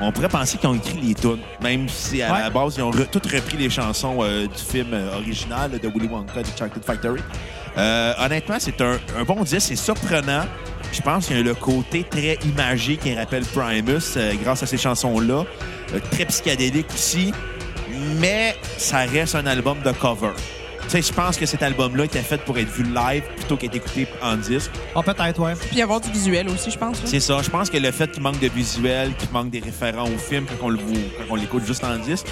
on pourrait penser qu'ils ont écrit les tunes. Même si, à Ouais. la base, ils ont re- toutes repris les chansons euh, du film euh, original de Willy Wonka de Chocolate Factory. Euh, honnêtement, c'est un, un bon disque. C'est surprenant. Je pense qu'il y a le côté très imagé qui rappelle Primus euh, grâce à ces chansons-là. Euh, très psychédélique aussi. Mais ça reste un album de cover. Tu sais, je pense que cet album-là était fait pour être vu live plutôt qu'être écouté en disque. Ah, peut-être, ouais. Puis y avoir du visuel aussi, je pense. là. C'est ça. Je pense que le fait qu'il manque de visuel, qu'il manque des référents au film quand on l'écoute juste en disque,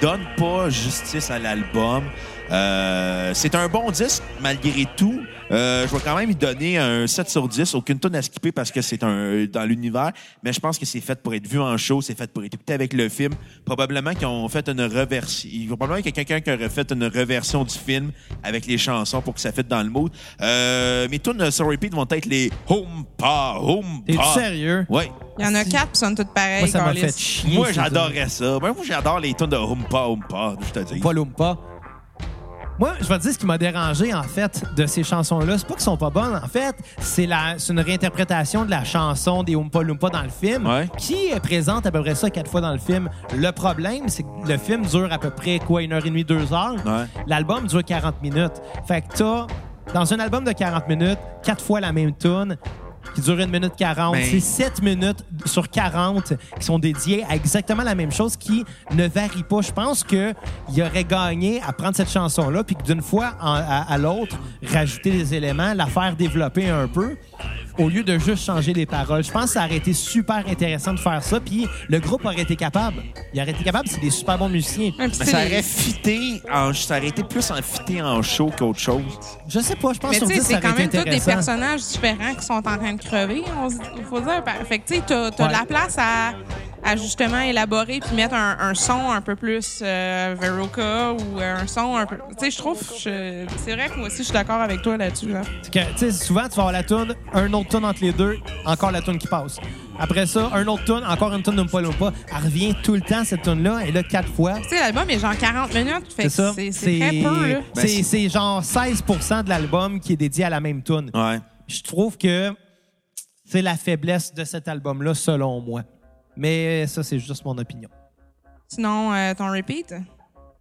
donne pas justice à l'album. Euh, c'est un bon disque, malgré tout. Euh, je vais quand même lui donner un 7 sur 10. Aucune tonne à skipper parce que c'est un dans l'univers. Mais je pense que c'est fait pour être vu en show, c'est fait pour être écouté avec le film. Probablement qu'ils ont fait une reversion. Il va probablement qu'il y a quelqu'un qui aurait fait une reversion du film avec les chansons pour que ça fitte dans le mood. Euh, mes tunes sur repeat vont être les Home Pa, Home T'es Pa. sérieux? Ouais. Il y en a quatre, puis sont toutes pareilles. Moi, ça m'a fait chier. Moi, j'adorais ça. Ben, moi, j'adore les tunes de Humpa Humpa, je te dis. Oompa Loompa. Moi, je vais te dire ce qui m'a dérangé, en fait, de ces chansons-là. C'est pas qu'elles sont pas bonnes. En fait, c'est la, c'est une réinterprétation de la chanson des Oompa Loompa dans le film, Ouais. qui est présente à peu près ça quatre fois dans le film. Le problème, c'est que le film dure à peu près, quoi, une heure et demie, deux heures. Ouais. L'album dure 40 minutes. Fait que t'as, dans un album de 40 minutes, quatre fois la même tune qui dure une minute 40. Ben- C'est 7 minutes sur 40 qui sont dédiées à exactement la même chose qui ne varie pas. Je pense qu'il aurait gagné à prendre cette chanson-là puis d'une fois en- à, à l'autre, rajouter des éléments, la faire développer un peu au lieu de juste changer les paroles. Je pense que ça aurait été super intéressant de faire ça puis le groupe aurait été capable. Il aurait été capable, c'est des super bons musiciens. Mais ça aurait fité en, ça aurait été plus en fité en show qu'autre chose. Je sais pas, je pense Mais sur tu sais, 10, ça c'est quand même tous des personnages différents qui sont en train de crever, on se- il faut dire. Fait que tu sais, t'as t'as Ouais. de la place à, à justement élaborer puis mettre un, un son un peu plus euh, Veruca ou un son un peu... Tu sais, je trouve... C'est vrai que moi aussi, je suis d'accord avec toi là-dessus. Là. C'est que, tu sais, souvent, tu vas avoir la toune, un autre tune entre les deux, encore la toune qui passe. Après ça, un autre tune, encore une tune de pas pas. Elle revient tout le temps, cette tune-là, et là, quatre fois. Tu sais, l'album est genre 40 minutes, fait C'est que ça. c'est très peu. Là. Ben, c'est- genre 16% de l'album qui est dédié à la même tune. Ouais. Je trouve que c'est la faiblesse de cet album-là, selon moi. Mais ça, c'est juste mon opinion. Sinon, euh, ton repeat?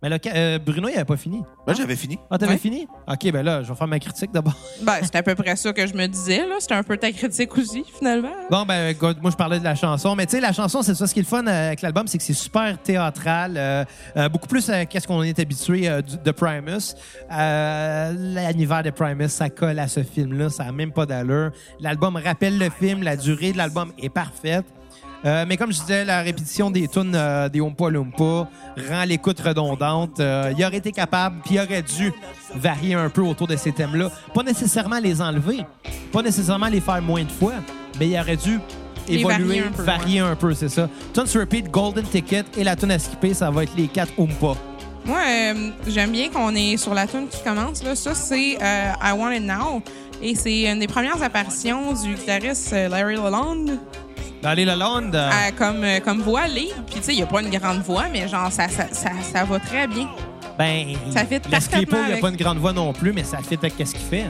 Mais là, euh, Bruno, il avait pas fini. Là, j'avais fini. Ah, t'avais Ouais. fini? OK, ben là, je vais faire ma critique d'abord. Ben, c'est à peu près ça que je me disais. là. C'était un peu ta critique aussi, finalement. Bon, ben, écoute, moi, je parlais de la chanson. Mais tu sais, la chanson, c'est ça. Ce qui est le fun euh, avec l'album, c'est que c'est super théâtral. euh, euh, beaucoup plus à qu'est-ce qu'on est habitué euh, du- de Primus. Euh, L'univers de Primus, ça colle à ce film-là. Ça n'a même pas d'allure. L'album rappelle le film. La durée de l'album est parfaite. Euh, mais comme je disais, la répétition des tunes euh, des Oompa Loompa rend l'écoute redondante. Euh, il aurait été capable, puis il aurait dû varier un peu autour de ces thèmes-là. Pas nécessairement les enlever, pas nécessairement les faire moins de fois, mais il aurait dû évoluer, varier un peu, varier un peu, c'est ça. Tune sur repeat, Golden Ticket et la tune à skipper, ça va être les quatre Oompa. Moi, j'aime bien qu'on est sur la tune qui commence. Là. Ça, c'est I Want It Now. Et c'est une des premières apparitions du guitariste Larry Lalonde Dans les Lalonde, euh, comme, euh, comme voix lead. Puis, tu sais, il n'y a pas une grande voix, mais genre, ça, ça, ça, ça va très bien. Ben, Ça fit parfaitement il n'a avec- pas une grande voix non plus, mais ça fit avec ce qu'il fait.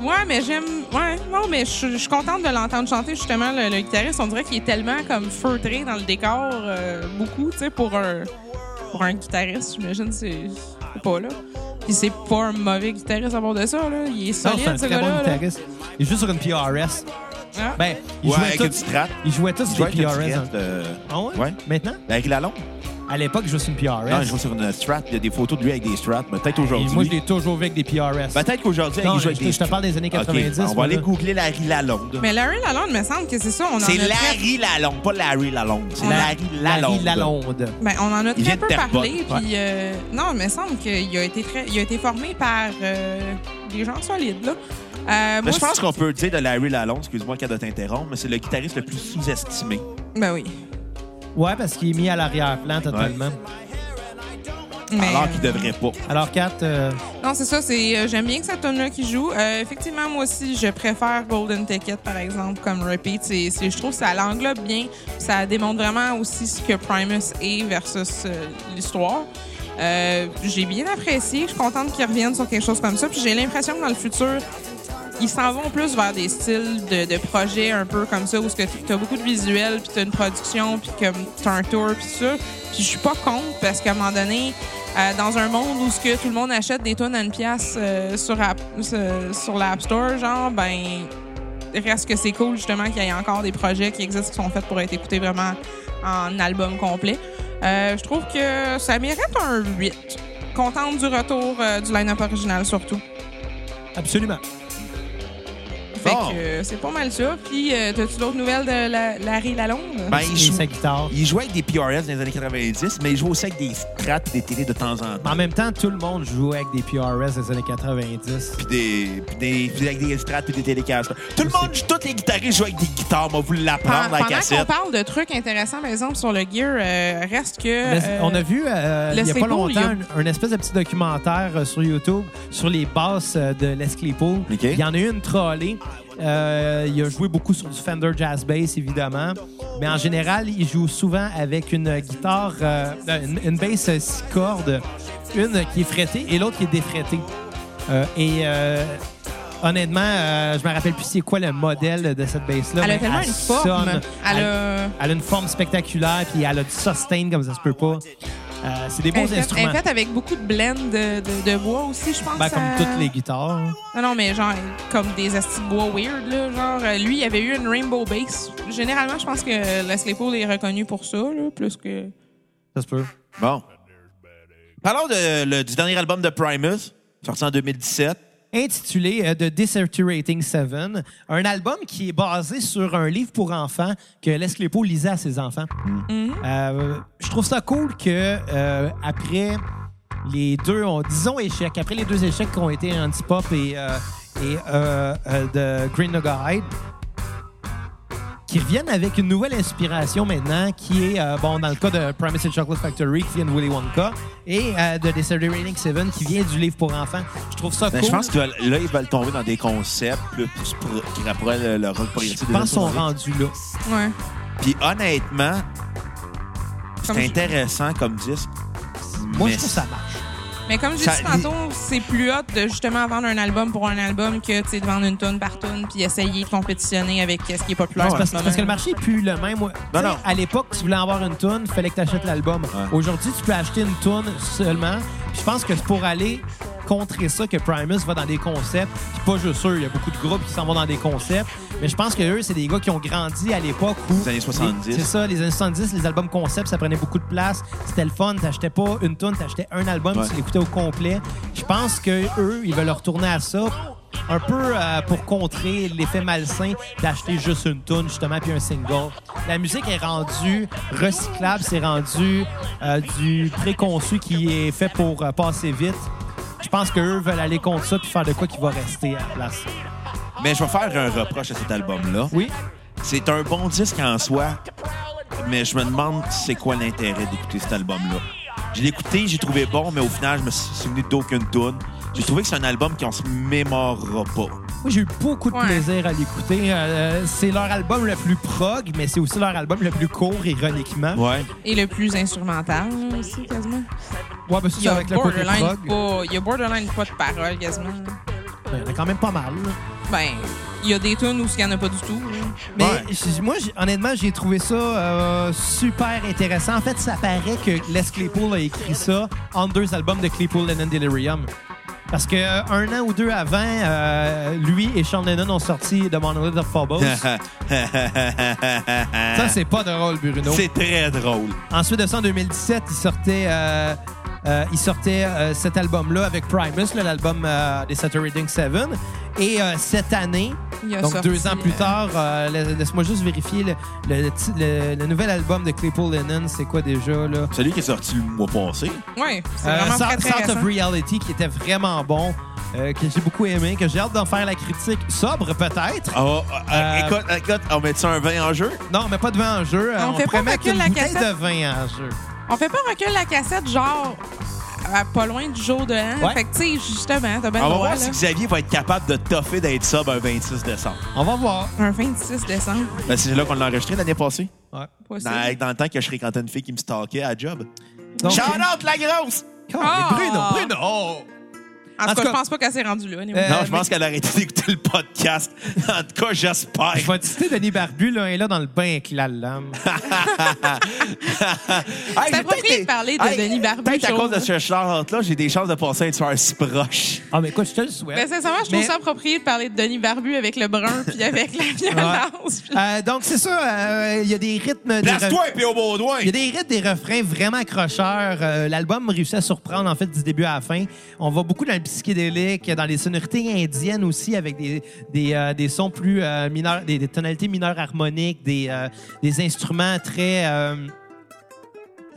Ouais, mais j'aime. Ouais, non, mais je suis contente de l'entendre chanter, justement, le, le guitariste. On dirait qu'il est tellement comme feutré dans le décor, euh, beaucoup, tu sais, pour un, pour un guitariste, j'imagine, c'est pas là. Puis c'est pas un mauvais guitariste à bord de ça, là. Il est Non, solide, c'est un ce très bon guitariste. Il joue sur une PRS. Ah. Ben, il Ouais, jouait avec tous- une strat. il jouait tous Tu des PRS. strat, euh, Ah ouais? Ouais. Maintenant? Avec la longue? À l'époque, je jouais sur une PRS. Non, il joue sur une strat. Il y a des photos de lui avec des strats. mais Peut-être Et aujourd'hui. moi, je l'ai toujours vu avec des PRS. Peut-être qu'aujourd'hui, il joue avec je- des je te parle des années 90, OK, On va aller là. googler Larry Lalonde. Mais Larry Lalonde, me semble que c'est ça. On en C'est a très- Larry Lalonde, pas Larry Lalonde. C'est La- Larry Lalonde. Larry Lalonde. Ben, on en a très peu parlé. Puis, euh, non, il me semble qu'il a été très, il a été formé par euh, des gens solides là. Euh, moi, je pense qu'on peut dire de Larry Lalonde, excuse-moi qu'elle de t'interrompre, mais c'est le guitariste le plus sous-estimé. Ben oui. Ouais, parce qu'il est mis à l'arrière-plan totalement. Mais, alors qu'il devrait pas. Alors, Kat, euh, Non, c'est ça. C'est euh, j'aime bien que cette tune là qui joue. Euh, effectivement, moi aussi, je préfère Golden Ticket par exemple comme repeat. C'est, c'est- je trouve que ça l'englobe bien. Ça démontre vraiment aussi ce que Primus est versus euh, l'histoire. Euh, j'ai bien apprécié. Je suis contente qu'ils reviennent sur quelque chose comme ça. Puis j'ai l'impression que dans le futur, ils s'en vont plus vers des styles de, projets un peu comme ça où tu as beaucoup de visuels, puis tu as une production, puis comme tu un tour, puis ça. Puis je suis pas contre parce qu'à un moment donné, euh, dans un monde où que tout le monde achète des tonnes à une pièce euh, sur, App- sur, l'App Store, genre, ben, reste que c'est cool justement qu'il y ait encore des projets qui existent qui sont faits pour être écoutés vraiment en album complet. Euh, je trouve que ça mérite un 8. Contente du retour du line-up original surtout. absolument. Fait Bon. que euh, c'est pas mal ça. Puis, euh, t'as-tu d'autres nouvelles de la, Larry Lalonde? Ben, il, joue- sa guitare. il jouait avec des PRS dans les années 90, mais il jouait aussi avec des strats et des télés de temps en Mais temps. en même temps, tout le monde jouait avec des PRS des années 90. Puis des, puis des, puis avec des strats et des télécasters. Tout le monde, tous les guitaristes jouent avec des guitares. On va vous l'apprendre Pendant la qu'on cassette. parle de trucs intéressants, par exemple, sur le gear, euh, reste que... Mais euh, on a vu euh, il Les y a pas il y longtemps un, un espèce de petit documentaire euh, sur YouTube sur les basses euh, de Les Claypool. OK. Il y en a eu une trollée. Euh, il a joué beaucoup sur du Fender Jazz Bass, évidemment. Mais en général, il joue souvent avec une guitare, euh, une, une bass six cordes, une qui est frettée et l'autre qui est défrettée. Euh, et honnêtement, euh, je me rappelle plus c'est quoi le modèle de cette bass-là. Elle a tellement une forme. Elle Elle- a... elle a une forme spectaculaire, puis elle a du sustain comme ça se peut pas. Euh, c'est des beaux Elle est faite- elle instruments. est faite avec beaucoup de blend de, de- de bois aussi, je pense. Ben, comme à- toutes les guitares. Non, non, mais genre, comme des astis de bois weird, là. Genre, euh, lui, il avait eu une Rainbow Bass. Généralement, je pense que Les Claypool est reconnu pour ça, là, plus que... Ça se peut. Bon. Parlons de- le- du dernier album de Primus, sorti en 2017. Intitulé euh, The Deserturating Seven, un album qui est basé sur un livre pour enfants que Les Claypool lisait à ses enfants. Euh, je trouve ça cool que euh, après les deux, ont, disons échecs, après les deux échecs qui ont été Antipop et, euh, et de Green Guide, qui reviennent avec une nouvelle inspiration maintenant, qui est, euh, bon, dans le cas de Promise and Chocolate Factory, qui vient de Willy Wonka, et euh, de Deserturating Seven, qui vient du livre pour enfants. Je trouve ça Ben, cool. Je pense que là, ils veulent tomber dans des concepts plus, plus pro- qui rappellent le, le rock progressif Je des pense qu'ils sont années 70. rendus là. Ouais. Puis honnêtement, Comme c'est je- intéressant comme disque. Moi, mais je trouve ça marche. Mais comme j'ai Ça- dit tantôt, c'est plus hot de justement vendre un album pour un album que tu sais, de vendre une tonne par tonne puis essayer de compétitionner avec ce qui est populaire. En parce, ce parce que le marché n'est plus le même. Sais, non. À l'époque, tu voulais avoir une toune, il fallait que tu achètes l'album. Ouais. Aujourd'hui, tu peux acheter une toune seulement. Puis Je pense que c'est pour aller contrer ça que Primus va dans des concepts. Puis pas juste eux, il y a beaucoup de groupes qui s'en vont dans des concepts. Mais je pense que eux, c'est des gars qui ont grandi à l'époque où. Les années 70. Les- C'est ça, les années 70, les albums concepts, ça prenait beaucoup de place. C'était le fun. T'achetais pas une tune, t'achetais un album, Ouais. tu l'écoutais au complet. Je pense que eux, ils veulent retourner à ça. Un peu euh, pour contrer l'effet malsain d'acheter juste une tune justement puis un single. La musique est rendue recyclable, c'est rendu euh, du préconçu qui est fait pour euh, passer vite. Je pense qu'eux veulent aller contre ça puis faire de quoi qui va rester à la place. Mais je vais faire un reproche à cet album-là. Oui, C'est un bon disque en soi, mais je me demande c'est quoi l'intérêt d'écouter cet album-là. Je l'ai écouté, j'ai trouvé bon, mais au final, je me suis souvenu d'aucune tune. J'ai trouvé que c'est un album qu'on se mémorera pas. Moi, j'ai eu beaucoup de Ouais. plaisir à l'écouter. Euh, c'est leur album le plus prog, mais c'est aussi leur album le plus court, ironiquement. Ouais. Et le plus instrumental aussi, quasiment. Ouais, ben c'est a avec le côté borderline prog. pas, il y a borderline pas de parole quasiment. Il y en a quand même pas mal. Ben, il y a des tunes où il y en a pas du tout. là. Mais Ouais. j- moi, honnêtement, j'ai trouvé ça euh, super intéressant. En fait, ça paraît que Les Claypool a écrit ça en deux albums de Claypool Lennon Delirium. Parce que euh, un an ou deux avant, euh, lui et Sean Lennon ont sorti The Monolith of Phobos. ça, c'est pas drôle, Bruno. C'est très drôle. Ensuite de ça, en 2017, il sortait, euh, euh, il sortait euh, cet album-là avec Primus, l'album euh, des Saturday Reading 7. Et euh, cette année, donc sorti, deux ans plus tard, euh, la- laisse-moi juste vérifier le, le ti- le- le nouvel album de Claypool Lennon, c'est quoi déjà là? Celui qui est sorti le mois passé. Ouais, c'est Euh, vraiment très, South of. Reality, qui était vraiment bon, euh, que j'ai beaucoup aimé, que j'ai hâte d'en faire la critique sobre peut-être. Oh, euh, Euh, écoute, écoute, on met ça un vin en jeu? Non, mais pas de vin en jeu. Euh, On fait pourrait pas mettre recul une la bouteille cassette? de vin en jeu. On fait pas recul la cassette, genre, à pas loin du jour de l'an. Ouais. Fait que, tu sais, justement, t'as bien On le va voir si. Xavier va être capable de toffer d'être sub un 26 décembre. On va voir. Un 26 décembre. Ben, c'est là qu'on l'a enregistré l'année passée. Ouais. Possible. Dans, dans le temps que je fréquentais une fille qui me stalkait à job. Donc, Shout out la grosse! Oh! Bruno, Bruno! En tout tout cas, cas- je pense pas qu'elle s'est rendue là. anyway. Euh, non, je mais- pense qu'elle a arrêté d'écouter le podcast. En tout cas, j'espère. Je vais te citer Denis Barbu, là, et là, dans le bain avec la lame. Hey, j'ai approprié de parler de Denis Barbu, Peut-être à cause de ce shout-là, j'ai des chances de passer une soirée si proche. Ah, mais écoute, je te le souhaite. Ben, sincèrement, je Mais- trouve ça approprié de parler de Denis Barbu avec le brun puis avec la violence. puis- Euh, donc, c'est ça. euh, Il y a des rythmes. Place-toi et puis au Baudouin! Il y a des rythmes, des refrains vraiment accrocheurs. Euh, L'album réussit à surprendre, en fait, du début à la fin. On va beaucoup dans le psychédélique, dans les sonorités indiennes aussi, avec des, des, euh, des sons plus euh, mineurs, des, des tonalités mineures harmoniques, des, euh, des instruments très...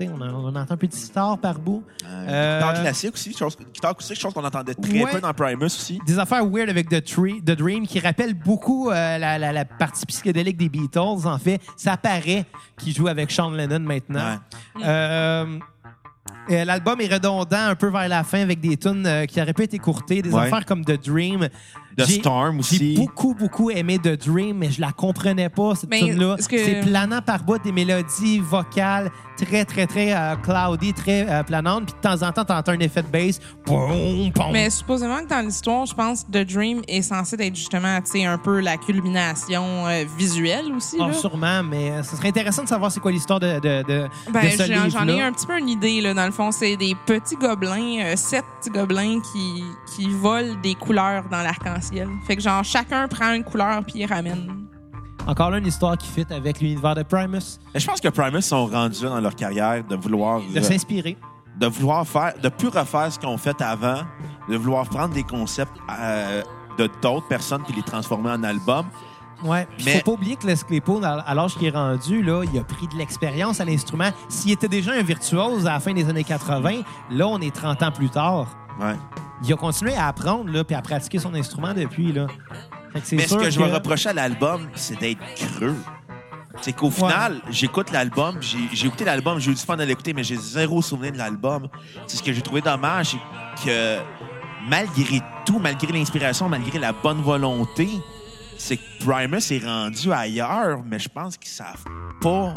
on, a- on entend un peu de sitar par bout. Guitare classique aussi, chose, guitare acoustique, chose qu'on entendait très Ouais. peu dans Primus aussi. des affaires weird avec The, Tree, The Dream qui rappellent beaucoup la, la- la partie psychédélique des Beatles. En fait, ça paraît qu'il joue avec Sean Lennon maintenant. Euh, L'album est redondant un peu vers la fin avec des tunes euh, qui auraient pu être écourtées, des Ouais. affaires comme The Dream. The J'ai- Storm J'ai aussi. beaucoup, beaucoup aimé The Dream, mais je la comprenais pas, cette tune-là. que- C'est planant par bout, des mélodies vocales très, très, très euh, cloudy, très euh, planantes. Puis de temps en temps, t'entends un effet de bass. Poum, poum. Mais supposément que dans l'histoire, je pense que The Dream est censé être justement, tu sais, un peu la culmination euh, visuelle aussi. Ah, là. sûrement, mais euh, ce serait intéressant de savoir c'est quoi l'histoire de, de, de, Ben, de ce j'ai- j'en ai un petit peu une idée, là, dans le fond. C'est des petits gobelins, euh, sept petits gobelins qui, qui volent des couleurs dans l'arc-en-ciel. Fait que, genre, chacun prend une couleur puis il ramène. Encore là, une histoire qui fit avec l'univers de Primus, Mais Je pense que Primus sont rendus dans leur carrière de vouloir de euh, s'inspirer. de vouloir faire, de plus refaire ce qu'ils ont fait avant, de vouloir prendre des concepts euh, de d'autres personnes puis les transformer en albums. Ouais. Puis Mais- faut pas oublier que Les Claypool, à à l'âge qu'il est rendu, là, il a pris de l'expérience à l'instrument. S'il était déjà un virtuose à la fin des années 80, là, on est 30 ans plus tard. Ouais. Il a continué à apprendre, là, puis à pratiquer son instrument depuis, là. Fait que c'est Mais ce que je vais reprocher à l'album, c'est d'être creux. C'est qu'au final, j'écoute l'album, j'ai écouté l'album, j'ai eu du fun à l'écouter, mais j'ai zéro souvenir de l'album. C'est ce que j'ai trouvé dommage, que malgré tout, malgré l'inspiration, malgré la bonne volonté, c'est que Primus est rendu ailleurs, mais je pense qu'ils savent pas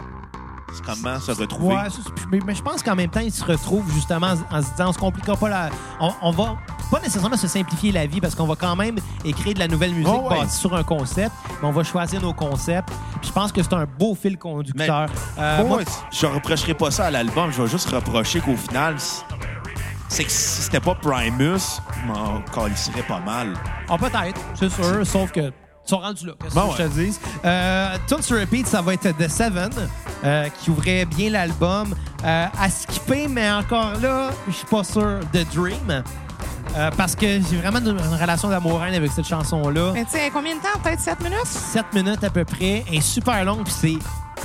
comment se retrouver. Ouais, mais, mais je pense qu'en même temps, ils se retrouvent justement en, en se disant on se compliquera pas la. On, on va pas nécessairement se simplifier la vie parce qu'on va quand même écrire de la nouvelle musique Oh, ouais. bâtie sur un concept, mais on va choisir nos concepts. Puis je pense que c'est un beau fil conducteur. Euh, Moi, moi, je reprocherai pas ça à l'album, je vais juste reprocher qu'au final, c'est que si c'était pas Primus, je m'en pas mal. Ah, peut-être, c'est sûr, sauf que. Ils sont rendus là, qu'est-ce que Bon, je te dise. Euh, Tunes to Repeat, ça va être The Seven, euh, qui ouvrait bien l'album. Euh, à skipper, mais encore là, je suis pas sûr. The Dream. Euh, parce que j'ai vraiment une, une relation d'amour-haine avec cette chanson-là. Mais tu sais, combien de temps? Peut-être 7 minutes? 7 minutes à peu près. Elle est super longue, puis c'est,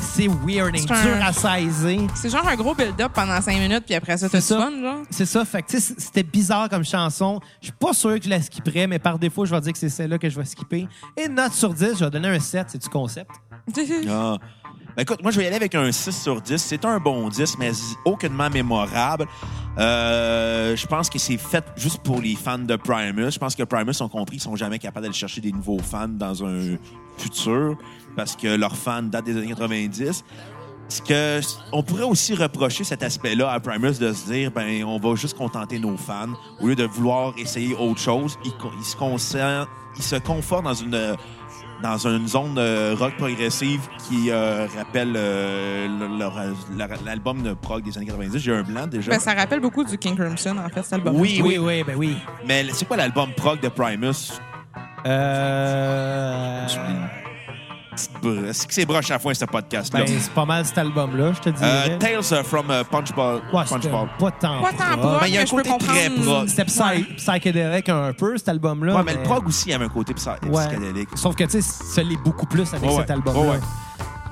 c'est weird, C'est dur à saisir. C'est genre un gros build-up pendant 5 minutes, puis après ça, t'as ça. fun, genre? C'est ça, fait que tu sais, c'était bizarre comme chanson. Je suis pas sûr que je la skipperais, mais par défaut, je vais dire que c'est celle-là que je vais skipper. Et une note sur 10, je vais donner un 7, c'est du concept. Ah. Ben écoute, moi, je vais y aller avec un 6 sur 10. C'est un bon 10, mais aucunement mémorable. Euh, je pense que c'est fait juste pour les fans de Primus. Je pense que Primus ont compris qu'ils sont jamais capables d'aller chercher des nouveaux fans dans un futur parce que leurs fans datent des années 90. ce que on pourrait aussi reprocher cet aspect-là à Primus de se dire ben on va juste contenter nos fans au lieu de vouloir essayer autre chose. Ils, ils se concentrent, ils se confortent dans une dans une zone euh, rock progressive qui euh, rappelle euh, l'album de prog des années 90. J'ai un blanc déjà. Ben, ça rappelle beaucoup du King Crimson, en fait, cet album. Oui, Oui, oui, ben oui. Mais c'est quoi l'album prog de Primus? Euh... Petite C'est que c'est broche à foin, ce podcast-là? Ben, c'est pas mal cet album-là, je te dirais. Euh, Tales from euh, Punchball. Ouais, Punchball. pas tant Pas tant prog. Ben, il y a un mais côté très prog. C'était psy- psychédélique un peu, cet album-là. Ouais, mais le prog aussi, il y avait un côté psy- Ouais. psychédélique. Sauf que, tu sais, ça l'est beaucoup plus avec Ouais, cet ouais. album-là. Ouais, ouais.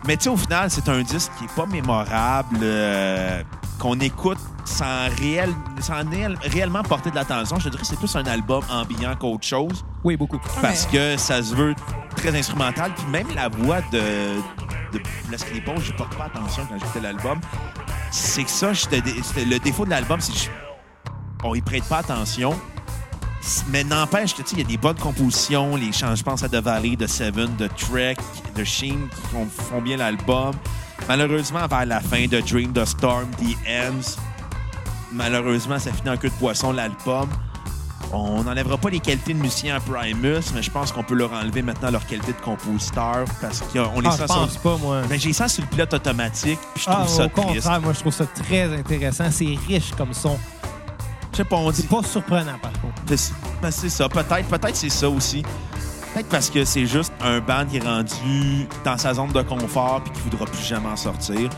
Mais tu sais, au final, c'est un disque qui est pas mémorable, euh, qu'on écoute sans, réel, sans réel- réellement porter de l'attention. Je te dirais que c'est plus un album ambiant qu'autre chose, Oui, beaucoup. parce que ça se veut très instrumental. Puis même la voix de, de Les Claypool, je porte pas attention quand j'écoutais l'album. C'est que ça, le défaut de l'album, c'est qu'on y prête pas attention. Mais n'empêche que, tu sais, il y a des bonnes compositions. Les chants, je pense à The Valley, de Seven, de Trek, de Sheen qui font, font bien l'album. Malheureusement, vers la fin de Dream, The Storm, The Ends, malheureusement, ça finit en queue de poisson, l'album. On n'enlèvera pas les qualités de musicien à Primus, mais je pense qu'on peut leur enlever maintenant leur qualité de compositeur parce qu'on les Ah, sent je sur- pense pas, moi. Ben, j'ai sens sur le pilote automatique, puis je Ah, trouve ça au triste. contraire, moi, je trouve ça très intéressant. C'est riche comme son. Je sais pas, on dit C'est pas surprenant, par contre. C'est ben, c'est ça, peut-être. Peut-être c'est ça aussi. Peut-être parce que c'est juste un band qui est rendu dans sa zone de confort puis qui voudra plus jamais en sortir.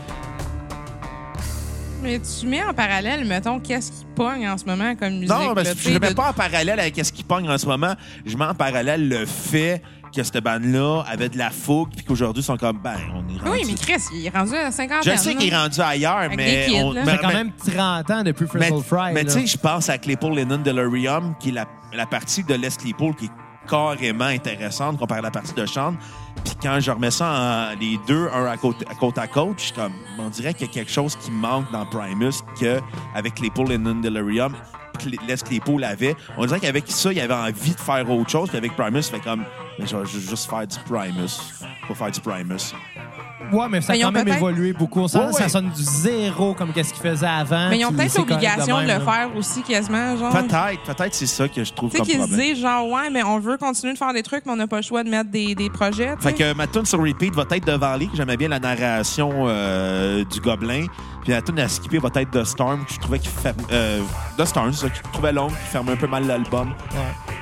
Mais tu mets en parallèle, mettons, qu'est-ce qui pogne en ce moment comme musique? non, là, je ne mets de- pas en parallèle avec ce qui pogne en ce moment. Je mets en parallèle le fait que cette band-là avait de la fougue puis qu'aujourd'hui, ils sont comme, ben, on est rendu... Oui, mais Chris, il est rendu à 50 Je sais qu'il est rendu ailleurs, Avec mais... kids, on- là. mais- quand mais- même 30 ans depuis Mais, Frizzle Fry. mais tu sais, je pense à Claypool Lennon Delirium, qui est la, la partie de Les Claypool qui est carrément intéressante comparée à la partie de Sean. Puis quand je remets ça les deux, un à côte à côte, je comme, on dirait qu'il y a quelque chose qui manque dans Primus que avec Claypool Lennon Delirium, Cl- Les Claypool avait. On dirait qu'avec ça, il avait envie de faire autre chose. Puis avec Primus, il fait comme, je vais ju- juste faire du Primus. Faut faire du Primus. Ouais, mais ça a ils quand ont même peut-être- évolué beaucoup. On sent Ouais, ça sonne du zéro comme qu'est-ce qu'ils faisaient avant. Mais ils ont peut-être l'obligation de le faire aussi, quasiment. Genre. Peut-être, peut-être c'est ça que je trouve Tu sais, comme qu'ils se disent, genre, ouais, mais on veut continuer de faire des trucs, mais on n'a pas le choix de mettre des, des projets. Fait que ma tune sur repeat va être de Valley, que j'aimais bien la narration euh, du gobelin. Puis la tune à skipper va être de Storm, que je trouvais qu'il ferme... Euh, The Storm, ça, que je trouvais longue, qui ferme un peu mal l'album. Ouais.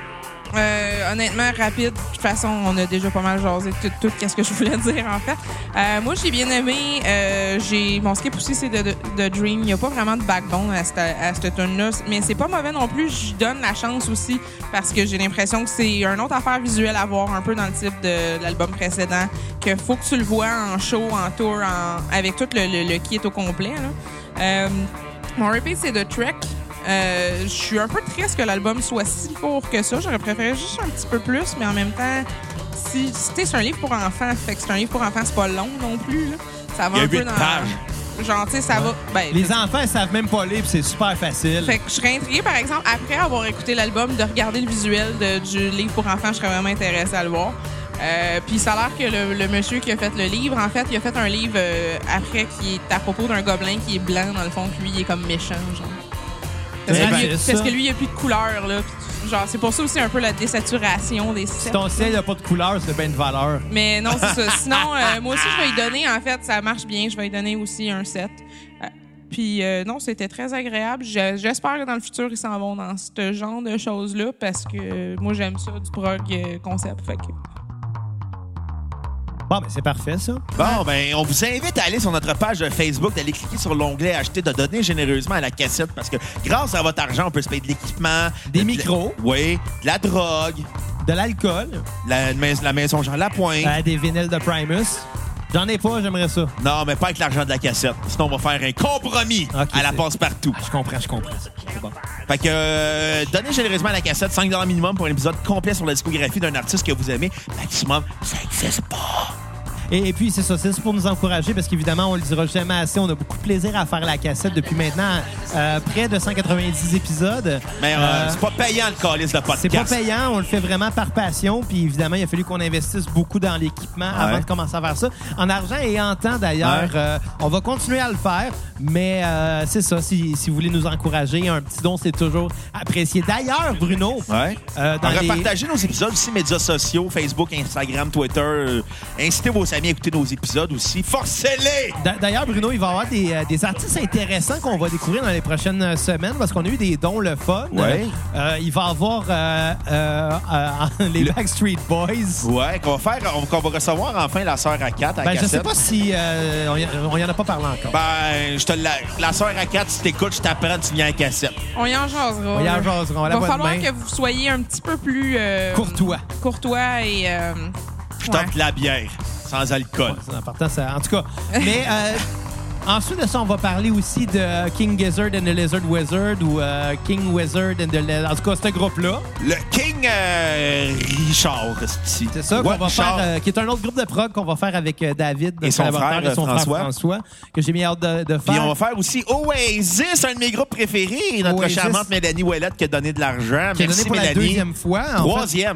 Euh, honnêtement, rapide. De toute façon, on a déjà pas mal jasé tout, tout ce que je voulais dire, en fait. Euh, moi, j'ai bien aimé. Euh, j'ai Mon skip aussi, c'est de, de, de Dream. Il n'y a pas vraiment de backbone à cette, à cette tune-là. Mais c'est pas mauvais non plus. Je donne la chance aussi parce que j'ai l'impression que c'est une autre affaire visuelle à voir un peu dans le type de l'album précédent. Que faut que tu le vois en show, en tour, en- avec tout le, le, le kit au complet. là. Euh, mon repeat, c'est de Trek. Euh, je suis un peu triste que l'album soit si court que ça. J'aurais préféré juste un petit peu plus, mais en même temps, si, si tu sais, c'est un livre pour enfants, fait que c'est un livre pour enfants, c'est pas long non plus. là. Ça va Il y a un peu dans. pages. Genre, tu sais, ça va. Ben, Les enfants, ils savent même pas lire, puis c'est super facile. fait que je serais intriguée, par exemple, après avoir écouté l'album, de regarder le visuel de- du livre pour enfants, je serais vraiment intéressée à le voir. Euh, puis ça a l'air que le, le monsieur qui a fait le livre, en fait, il a fait un livre euh, après qui est à propos d'un gobelin qui est blanc, dans le fond, que lui, il est comme méchant, genre. Parce, C'est que, lui, raciste, parce ça. que lui, il n'y a plus de couleur, là. Puis, genre, c'est pour ça aussi un peu la désaturation des Si sets. ton ciel n'a pas de couleur, c'est bien de valeur. Mais non, c'est ça. Sinon, euh, moi aussi, je vais y donner, en fait, ça marche bien, je vais y donner aussi un 7. Euh, Puis euh, non, c'était très agréable. Je- J'espère que dans le futur, ils s'en vont dans ce genre de choses-là parce que moi, j'aime ça, du prog concept. Fait que... Bon, ben c'est parfait, ça. Bon, ben, on vous invite à aller sur notre page de Facebook, d'aller cliquer sur l'onglet Acheter, de donner généreusement à la cassette parce que grâce à votre argent, on peut se payer de l'équipement. Des de- micros. Oui, de la drogue, De l'alcool, la, la maison Jean Lapointe. euh, des vinyles de Primus. J'en ai pas, j'aimerais ça. Non, mais pas avec l'argent de la cassette. Sinon, on va faire un compromis à la c'est- passe-partout. Je comprends, je comprends. Bon. Fait que euh, donnez généreusement à la cassette 5 minimum pour un épisode complet sur la discographie d'un artiste que vous aimez. Maximum, ça n'existe pas. Et, et puis, c'est ça, c'est pour nous encourager parce qu'évidemment, on le dira jamais assez. On a beaucoup de plaisir à faire la cassette depuis maintenant euh, près de 190 épisodes. Mais euh, Euh, c'est pas payant le calice de podcast. c'est pas payant, on le fait vraiment par passion. Puis évidemment, il a fallu qu'on investisse beaucoup dans l'équipement avant de commencer à faire ça. En argent et en temps d'ailleurs. Ouais. Euh, on va continuer à le faire, mais c'est ça. Si, si vous voulez nous encourager, un petit don, c'est toujours apprécié. D'ailleurs, Bruno, Ouais. dans On les- repartagez nos épisodes aussi, médias sociaux, Facebook, Instagram, Twitter. Incitez vos amis à écouter nos épisodes aussi. Forcez-les! D'a- D'ailleurs, Bruno, il va y avoir des, euh, des artistes intéressants qu'on va découvrir dans les prochaines euh, semaines parce qu'on a eu des dons le fun. Ouais. Euh, il va y avoir euh, euh, euh, les Backstreet Boys. Ouais, qu'on va faire, on, qu'on va recevoir enfin la sœur à 4 à Ben, je sais pas si euh, on, y, on y en a pas parlé encore. Ben, je te la, la sœur à 4, si t'écoutes, je t'apprends, tu viens à cassette. On y en jasera. On y en jasera, on va falloir que vous soyez un petit peu plus... euh, Courtois. Courtois et... euh, Je ouais. la bière, sans alcool. C'est important, ça. En tout cas, mais euh, ensuite de ça, on va parler aussi de King Gizzard and the Lizard Wizard ou euh, King Wizard and the Lizard. En tout cas, ce groupe-là. Le King euh, Richard, c'est C'est ça qu'on va faire, euh, qui est un autre groupe de prog qu'on va faire avec euh, David, Et son frère, et son François. frère François, que j'ai mis hâte de, faire. on va faire aussi Oasis, un de mes groupes préférés. Notre Oasis. charmante Mélanie Ouellette qui a donné de l'argent. qui Merci donné pour la deuxième fois. en fait.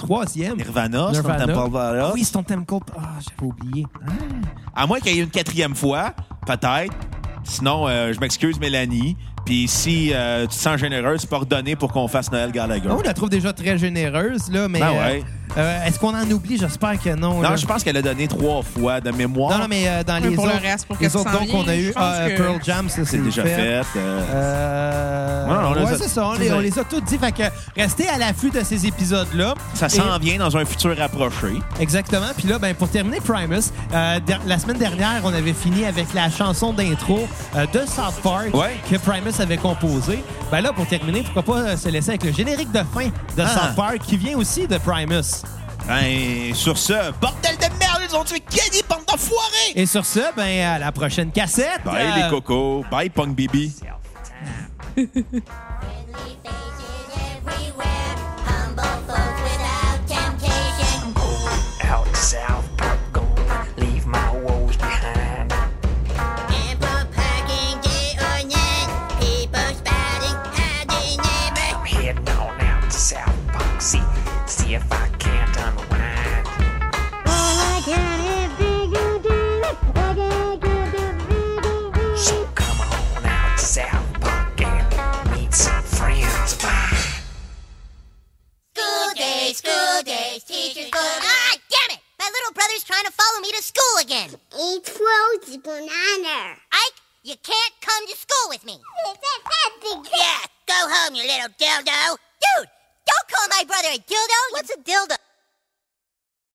Troisième. Nirvana, Stone Nirvana. Temple Pilots. Ah oui, Stone Temple. Ah, j'avais oublié. À moins qu'il y ait une quatrième fois, peut-être. Sinon, euh, je m'excuse, Mélanie. Puis si euh, tu te sens généreuse, tu peux redonner pour qu'on fasse Noël Gallagher. Oh, on la trouve déjà très généreuse, là, mais. Ben ouais. euh, euh, Est-ce qu'on en oublie? J'espère que non. non, là. je pense qu'elle a donné trois fois de mémoire. Non, non, mais euh, dans Mais les pour le autres, reste, pour les autres dons qu'on a eu, que- Pearl Jam, ça c'est déjà fait. euh, Euh, Ouais, on les ouais, a- c'est ça. On les, on les a tous dit. Fait que restez à l'affût de ces épisodes-là. ça Et- s'en vient dans un futur rapproché. Exactement. Puis là, ben, pour terminer Primus, euh, der- la semaine dernière, on avait fini avec la chanson d'intro euh, de South Park Ouais. que Primus avait composée. Ben là, pour terminer, pourquoi pas euh, se laisser avec le générique de fin de Ah. South Park qui vient aussi de Primus. Ben, sur ce, bordel de merde, ils ont tué Kenny, bande d'enfoirés! Et sur ce, ben, à la prochaine cassette. Bye Euh, les cocos, bye Punk Bibi. school days, teachers. Ah, damn it! My little brother's trying to follow me to school again. Eat Rose banana. Ike, you can't come to school with me. Yeah, go home, you little dildo. Dude, don't call my brother a dildo. What's a dildo?